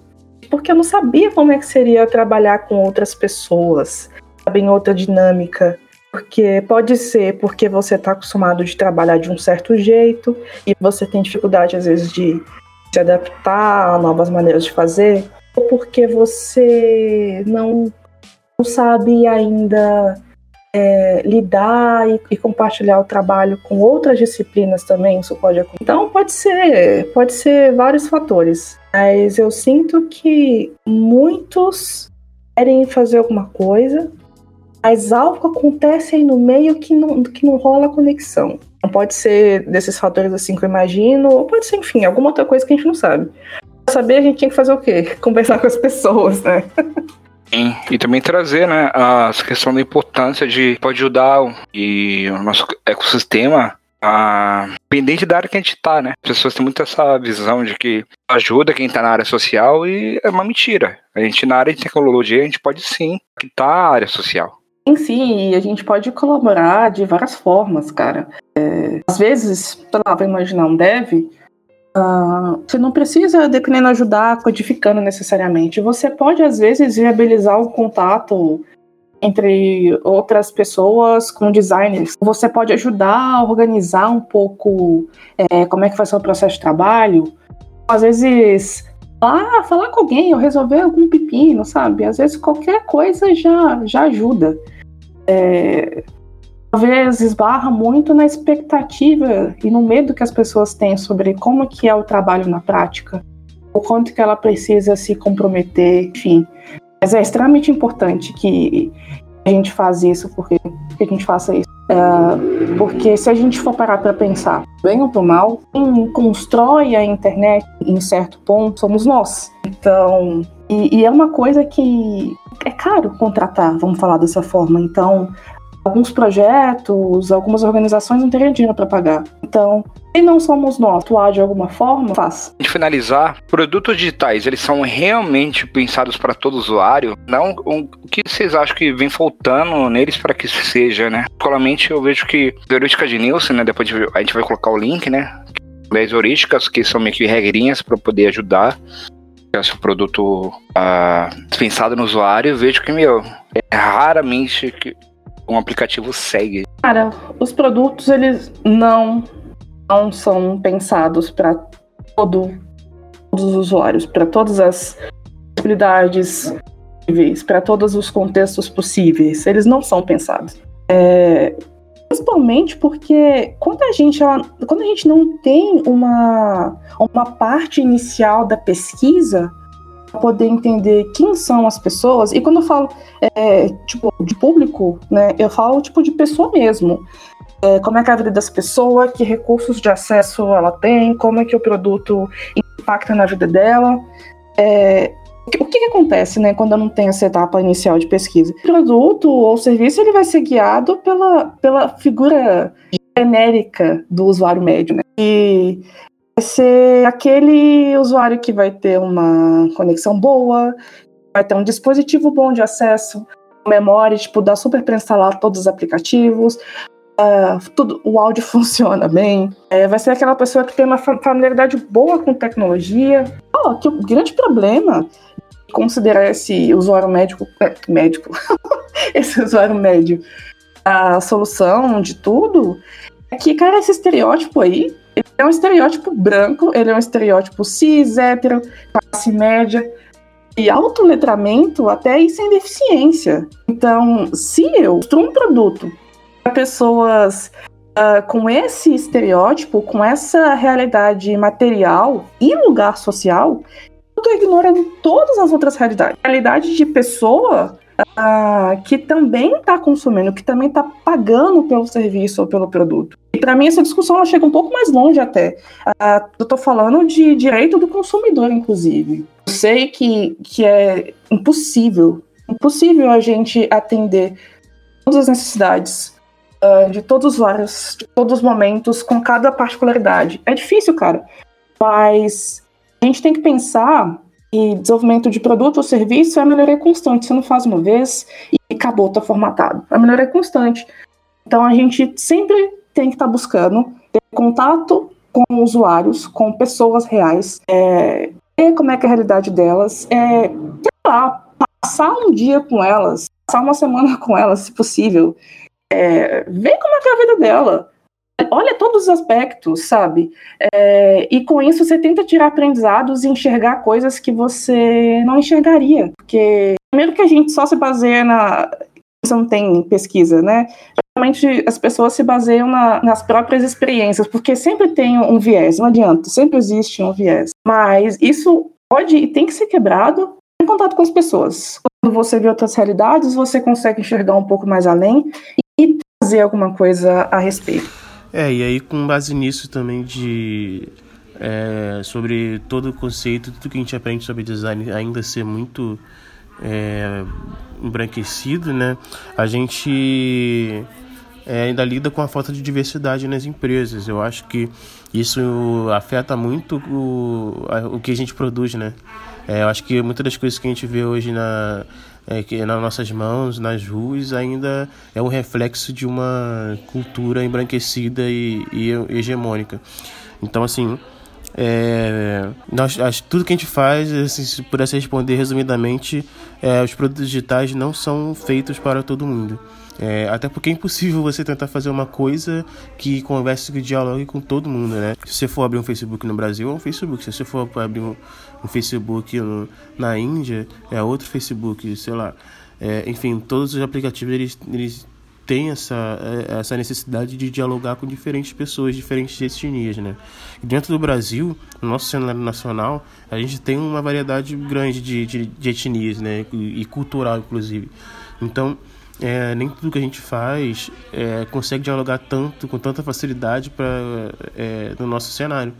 porque eu não sabia como é que seria trabalhar com outras pessoas, sabe, em outra dinâmica. Porque pode ser porque você está acostumado de trabalhar de um certo jeito e você tem dificuldade, às vezes, de se adaptar a novas maneiras de fazer, ou porque você não não sabe ainda é, lidar e, e, compartilhar o trabalho com outras disciplinas também, isso pode acontecer. Então pode ser, pode ser vários fatores. Mas eu sinto que muitos querem fazer alguma coisa, mas algo acontece aí no meio que não, que não rola conexão. Não pode ser desses fatores assim que eu imagino, ou pode ser, enfim, alguma outra coisa que a gente não sabe. Pra saber, a gente tem que fazer o quê? Conversar com as pessoas, né? Sim, e também trazer, né, a questão da importância de pode ajudar e o nosso ecossistema a pendente da área que a gente tá, né? As pessoas têm muito essa visão de que ajuda quem tá na área social e é uma mentira. A gente na área de tecnologia, a gente pode sim quitar a área social. Em si, a gente pode colaborar de várias formas, cara. É, às vezes, sei lá, vou imaginar um dev, Uh, você não precisa, dependendo, ajudar codificando necessariamente. Você pode, às vezes, viabilizar o contato entre outras pessoas com designers. Você pode ajudar a organizar um pouco é, como é que vai ser o processo de trabalho. Às vezes, falar, falar com alguém ou resolver algum pepino, sabe? Às vezes, qualquer coisa já, já ajuda. É, talvez esbarra muito na expectativa e no medo que as pessoas têm sobre como que é o trabalho na prática, o quanto que ela precisa se comprometer, enfim. Mas é extremamente importante que a gente faça isso, porque que a gente faça isso. Uh, porque se a gente for parar para pensar, bem ou mal, quem constrói a internet em certo ponto somos nós. Então, e, e é uma coisa que é caro contratar, vamos falar dessa forma. Então, alguns projetos, algumas organizações não teriam dinheiro para pagar. Então, se não somos nós atuar de alguma forma, faz. De finalizar, produtos digitais, eles são realmente pensados para todo usuário? Não, o que vocês acham que vem faltando neles para que seja, né? Particularmente eu vejo que a de Nielsen, né, depois a gente vai colocar o link, né, 10 heurísticas, que são meio que regrinhas para poder ajudar se o produto ah, dispensado no usuário, vejo que, meu, é raramente que um aplicativo segue. Cara, os produtos, eles não, não são pensados para todo, todos os usuários, para todas as possibilidades possíveis, para todos os contextos possíveis. Eles não são pensados. É, Principalmente porque quando a gente, quando a gente não tem uma, uma parte inicial da pesquisa poder entender quem são as pessoas, e quando eu falo é, tipo, de público, né, eu falo tipo de pessoa mesmo. É, como é que é a vida dessa pessoa, que recursos de acesso ela tem, como é que o produto impacta na vida dela. É, o que, que, acontece, né, quando eu não tenho essa etapa inicial de pesquisa? O produto ou serviço ele vai ser guiado pela, pela figura genérica do usuário médio, né? E vai ser aquele usuário que vai ter uma conexão boa, vai ter um dispositivo bom de acesso, memória, tipo, dá super para instalar todos os aplicativos, uh, tudo, o áudio funciona bem. É, vai ser aquela pessoa que tem uma familiaridade boa com tecnologia. Oh, que o grande problema considerar esse usuário médico, é, médico, esse usuário médio, a solução de tudo, é que, cara, esse estereótipo aí, ele é um estereótipo branco, ele é um estereótipo cis, hétero, classe média, e alto letramento até e sem deficiência. Então, se eu construo um produto para pessoas uh, com esse estereótipo, com essa realidade material e lugar social, tô ignorando todas as outras realidades. Realidade de pessoa uh, que também está consumindo, que também está pagando pelo serviço ou pelo produto. E para mim essa discussão ela chega um pouco mais longe até. Uh, eu estou falando de direito do consumidor, inclusive. Eu sei que, que é impossível, impossível a gente atender todas as necessidades uh, de todos os usuários, de todos os momentos, com cada particularidade. É difícil, cara. Mas a gente tem que pensar que desenvolvimento de produto ou serviço é melhoria constante. Você não faz uma vez e acabou, tá formatado. A melhoria é constante. Então a gente sempre tem que estar tá buscando ter contato com usuários, com pessoas reais, é, ver como é que é a realidade delas, é, sei lá, passar um dia com elas, passar uma semana com elas, se possível, é, ver como é que é a vida dela, olha todos os aspectos, sabe? É, e com isso você tenta tirar aprendizados e enxergar coisas que você não enxergaria. Porque, primeiro que a gente só se baseia na. Você não tem pesquisa, né? Geralmente as pessoas se baseiam na, nas próprias experiências, porque sempre tem um viés, não adianta, sempre existe um viés. Mas isso pode e tem que ser quebrado em contato com as pessoas. Quando você vê outras realidades, você consegue enxergar um pouco mais além e fazer alguma coisa a respeito. É, e aí com base nisso também de é, sobre todo o conceito, tudo que a gente aprende sobre design ainda ser muito é, embranquecido, né? A gente é, ainda lida com a falta de diversidade nas empresas. Eu acho que isso afeta muito o, o que a gente produz, né? É, eu acho que muitas das coisas que a gente vê hoje na, é, que nas nossas mãos, nas ruas, ainda é um reflexo de uma cultura embranquecida e, e hegemônica. Então, assim, é, nós, tudo que a gente faz, assim, se pudesse responder resumidamente, é, os produtos digitais não são feitos para todo mundo. É, até porque é impossível você tentar fazer uma coisa que converse, que dialogue com todo mundo, né? Se você for abrir um Facebook no Brasil, é um Facebook. Se você for abrir um, um Facebook na Índia, é outro Facebook, sei lá. É, enfim, todos os aplicativos, eles, eles têm essa, é, essa necessidade de dialogar com diferentes pessoas, diferentes etnias, né? Dentro do Brasil, no nosso cenário nacional, a gente tem uma variedade grande de, de, de etnias, né? E, e cultural, inclusive. Então, é, nem tudo que a gente faz é, consegue dialogar tanto, com tanta facilidade para é, no nosso cenário.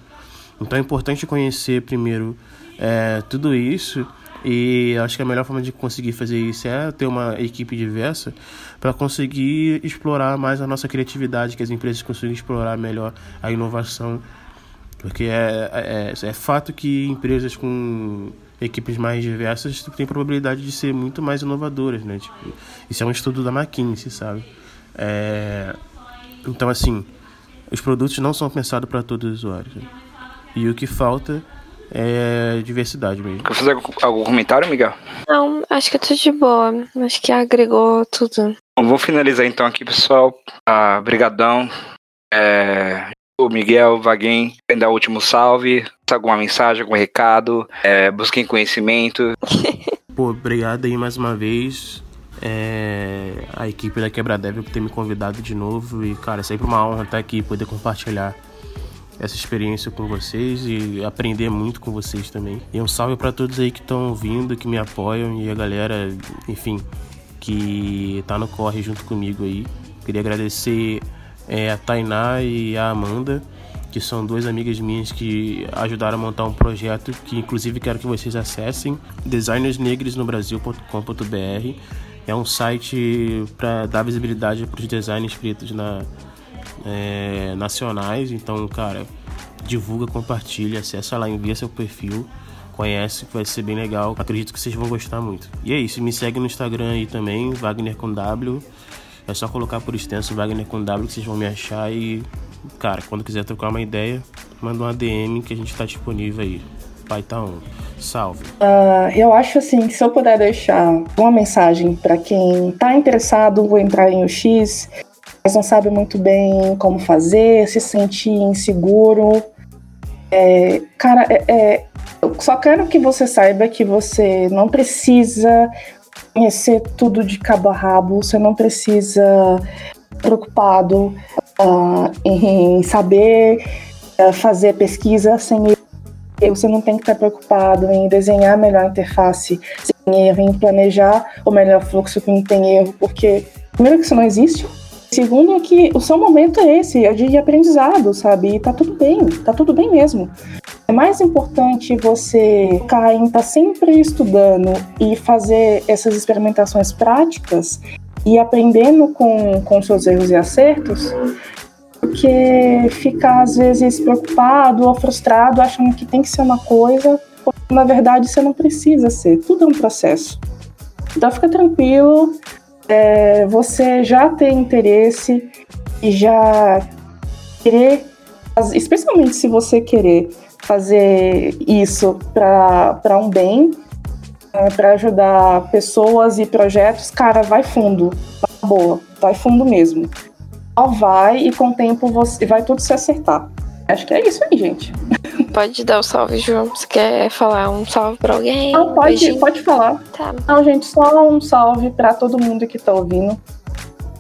Então é importante conhecer primeiro é, tudo isso e acho que a melhor forma de conseguir fazer isso é ter uma equipe diversa para conseguir explorar mais a nossa criatividade, que as empresas consigam explorar melhor a inovação. Porque é, é, é fato que empresas com equipes mais diversas têm probabilidade de ser muito mais inovadoras, né? Tipo, isso é um estudo da McKinsey, sabe? É... Então, assim, os produtos não são pensados para todos os usuários. Né? E o que falta é diversidade mesmo. Quer fazer algum comentário, Miguel? Não, acho que eu tô de boa. Acho que agregou tudo. Bom, vou finalizar então aqui, pessoal. Ah, brigadão. É, o Miguel Vaguem dar o último salve. Alguma mensagem, algum recado? É, busquem conhecimento. Pô, obrigado aí mais uma vez. É, a equipe da Quebradev por ter me convidado de novo. E, cara, é sempre uma honra estar aqui poder compartilhar essa experiência com vocês e aprender muito com vocês também. E um salve para todos aí que estão ouvindo, que me apoiam e a galera, enfim, que tá no corre junto comigo aí. Queria agradecer é, a Tainá e a Amanda, que são duas amigas minhas que ajudaram a montar um projeto que inclusive quero que vocês acessem, designersnegresnobrasil.com.br. É um site para dar visibilidade para os designers pretos na, é, nacionais. Então, cara, divulga, compartilha, acessa lá, envia seu perfil, conhece, vai ser bem legal. Acredito que vocês vão gostar muito. E é isso, me segue no Instagram aí também, Wagner com W. É só colocar por extenso Wagner com W que vocês vão me achar e, cara, quando quiser trocar uma ideia, manda uma DM que a gente tá disponível aí. Pai tá on. Salve. Uh, eu acho assim que se eu puder deixar uma mensagem para quem tá interessado, vou entrar em UX, mas não sabe muito bem como fazer, se sente inseguro. É, cara, é, é, eu só quero que você saiba que você não precisa conhecer tudo de cabo a rabo, você não precisa preocupado uh, em saber uh, fazer pesquisa sem erro. Você não tem que estar preocupado em desenhar a melhor interface sem erro, em planejar o melhor fluxo que não tem erro, porque primeiro que isso não existe, Segundo é que o seu momento é esse, é de aprendizado, sabe? E tá tudo bem, tá tudo bem mesmo. É mais importante você ficar em estar tá sempre estudando e fazer essas experimentações práticas e aprendendo com, com seus erros e acertos do que ficar, às vezes, preocupado ou frustrado achando que tem que ser uma coisa, quando na verdade você não precisa ser. Tudo é um processo. Então fica tranquilo, é, você já ter interesse e já querer, especialmente se você querer fazer isso para um bem, é, para ajudar pessoas e projetos, cara, vai fundo, tá boa, vai fundo mesmo. Só vai e com o tempo você vai tudo se acertar. Acho que é isso aí, gente. Pode dar o um salve, João. Você quer falar um salve pra alguém? Não, pode, pode falar. Tá. Não, gente, só um salve para todo mundo que tá ouvindo.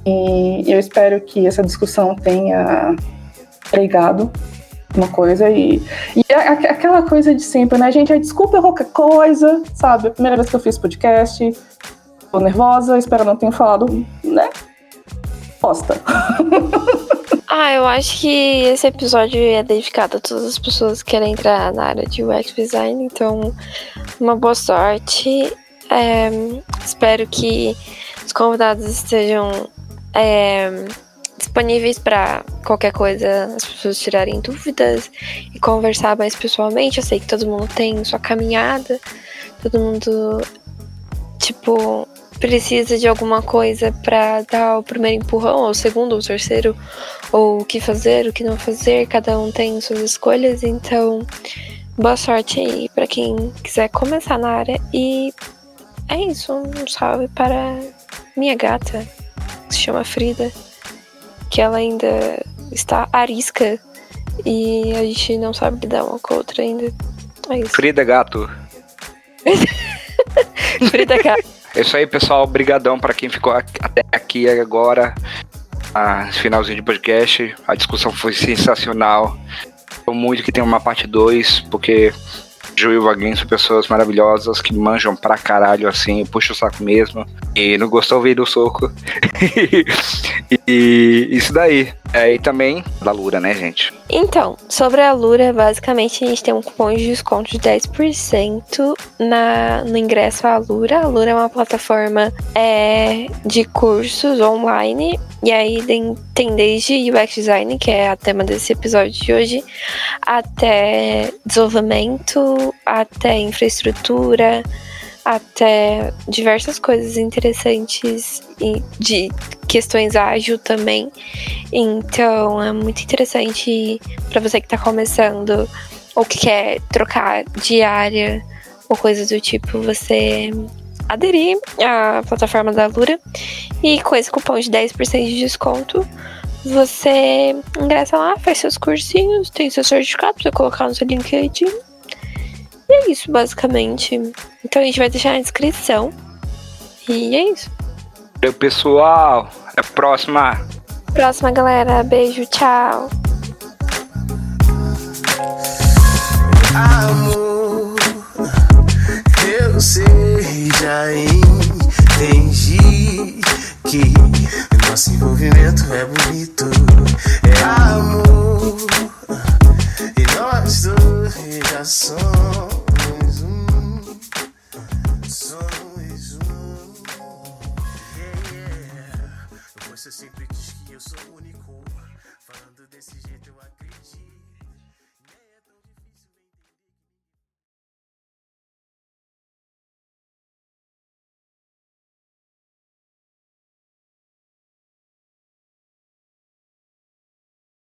E eu espero que essa discussão tenha pregado uma coisa e, e aquela coisa de sempre, né, gente? É desculpa qualquer coisa, sabe? A primeira vez que eu fiz podcast, tô nervosa, espero não ter falado, né? Posta. Ah, eu acho que esse episódio é dedicado a todas as pessoas que querem entrar na área de UX design, então uma boa sorte. É, espero que os convidados estejam é, disponíveis para qualquer coisa, as pessoas tirarem dúvidas e conversar mais pessoalmente. Eu sei que todo mundo tem sua caminhada, todo mundo, tipo, precisa de alguma coisa para dar o primeiro empurrão, ou o segundo, ou o terceiro, ou o que fazer, o que não fazer, cada um tem suas escolhas, então boa sorte aí para quem quiser começar na área e é isso, um salve para minha gata, que se chama Frida, que ela ainda está arisca e a gente não sabe lidar uma com a outra ainda. É isso. Frida Gato. Frida Gato. É isso aí, pessoal. Obrigadão para quem ficou até aqui agora. Ah, finalzinho de podcast. A discussão foi sensacional. Tô muito que tem uma parte 2, porque Ju e o Vaguinho são pessoas maravilhosas que manjam pra caralho assim, puxa o saco mesmo. E não gostou ouvir o soco. e isso daí. É, e também da Lura, né, gente? Então, sobre a Lura, basicamente a gente tem um cupom de desconto de 10% na, no ingresso à Lura. A Lura é uma plataforma é, de cursos online. E aí tem, desde UX Design, que é a tema desse episódio de hoje, até desenvolvimento, até infraestrutura, até diversas coisas interessantes de questões ágil também. Então é muito interessante para você que está começando ou que quer trocar de área ou coisas do tipo, você aderir à plataforma da Lura e com esse cupom de 10% de desconto você ingressa lá, faz seus cursinhos, tem seu certificado pra colocar no seu LinkedIn. E é isso, basicamente. Então a gente vai deixar na descrição. E é isso. Valeu, pessoal. Até a próxima. Próxima, galera. Beijo, tchau. Amor, eu sei, já entendi que nosso envolvimento é bonito. É amor, e nós dois já somos eu sou único. Falando desse jeito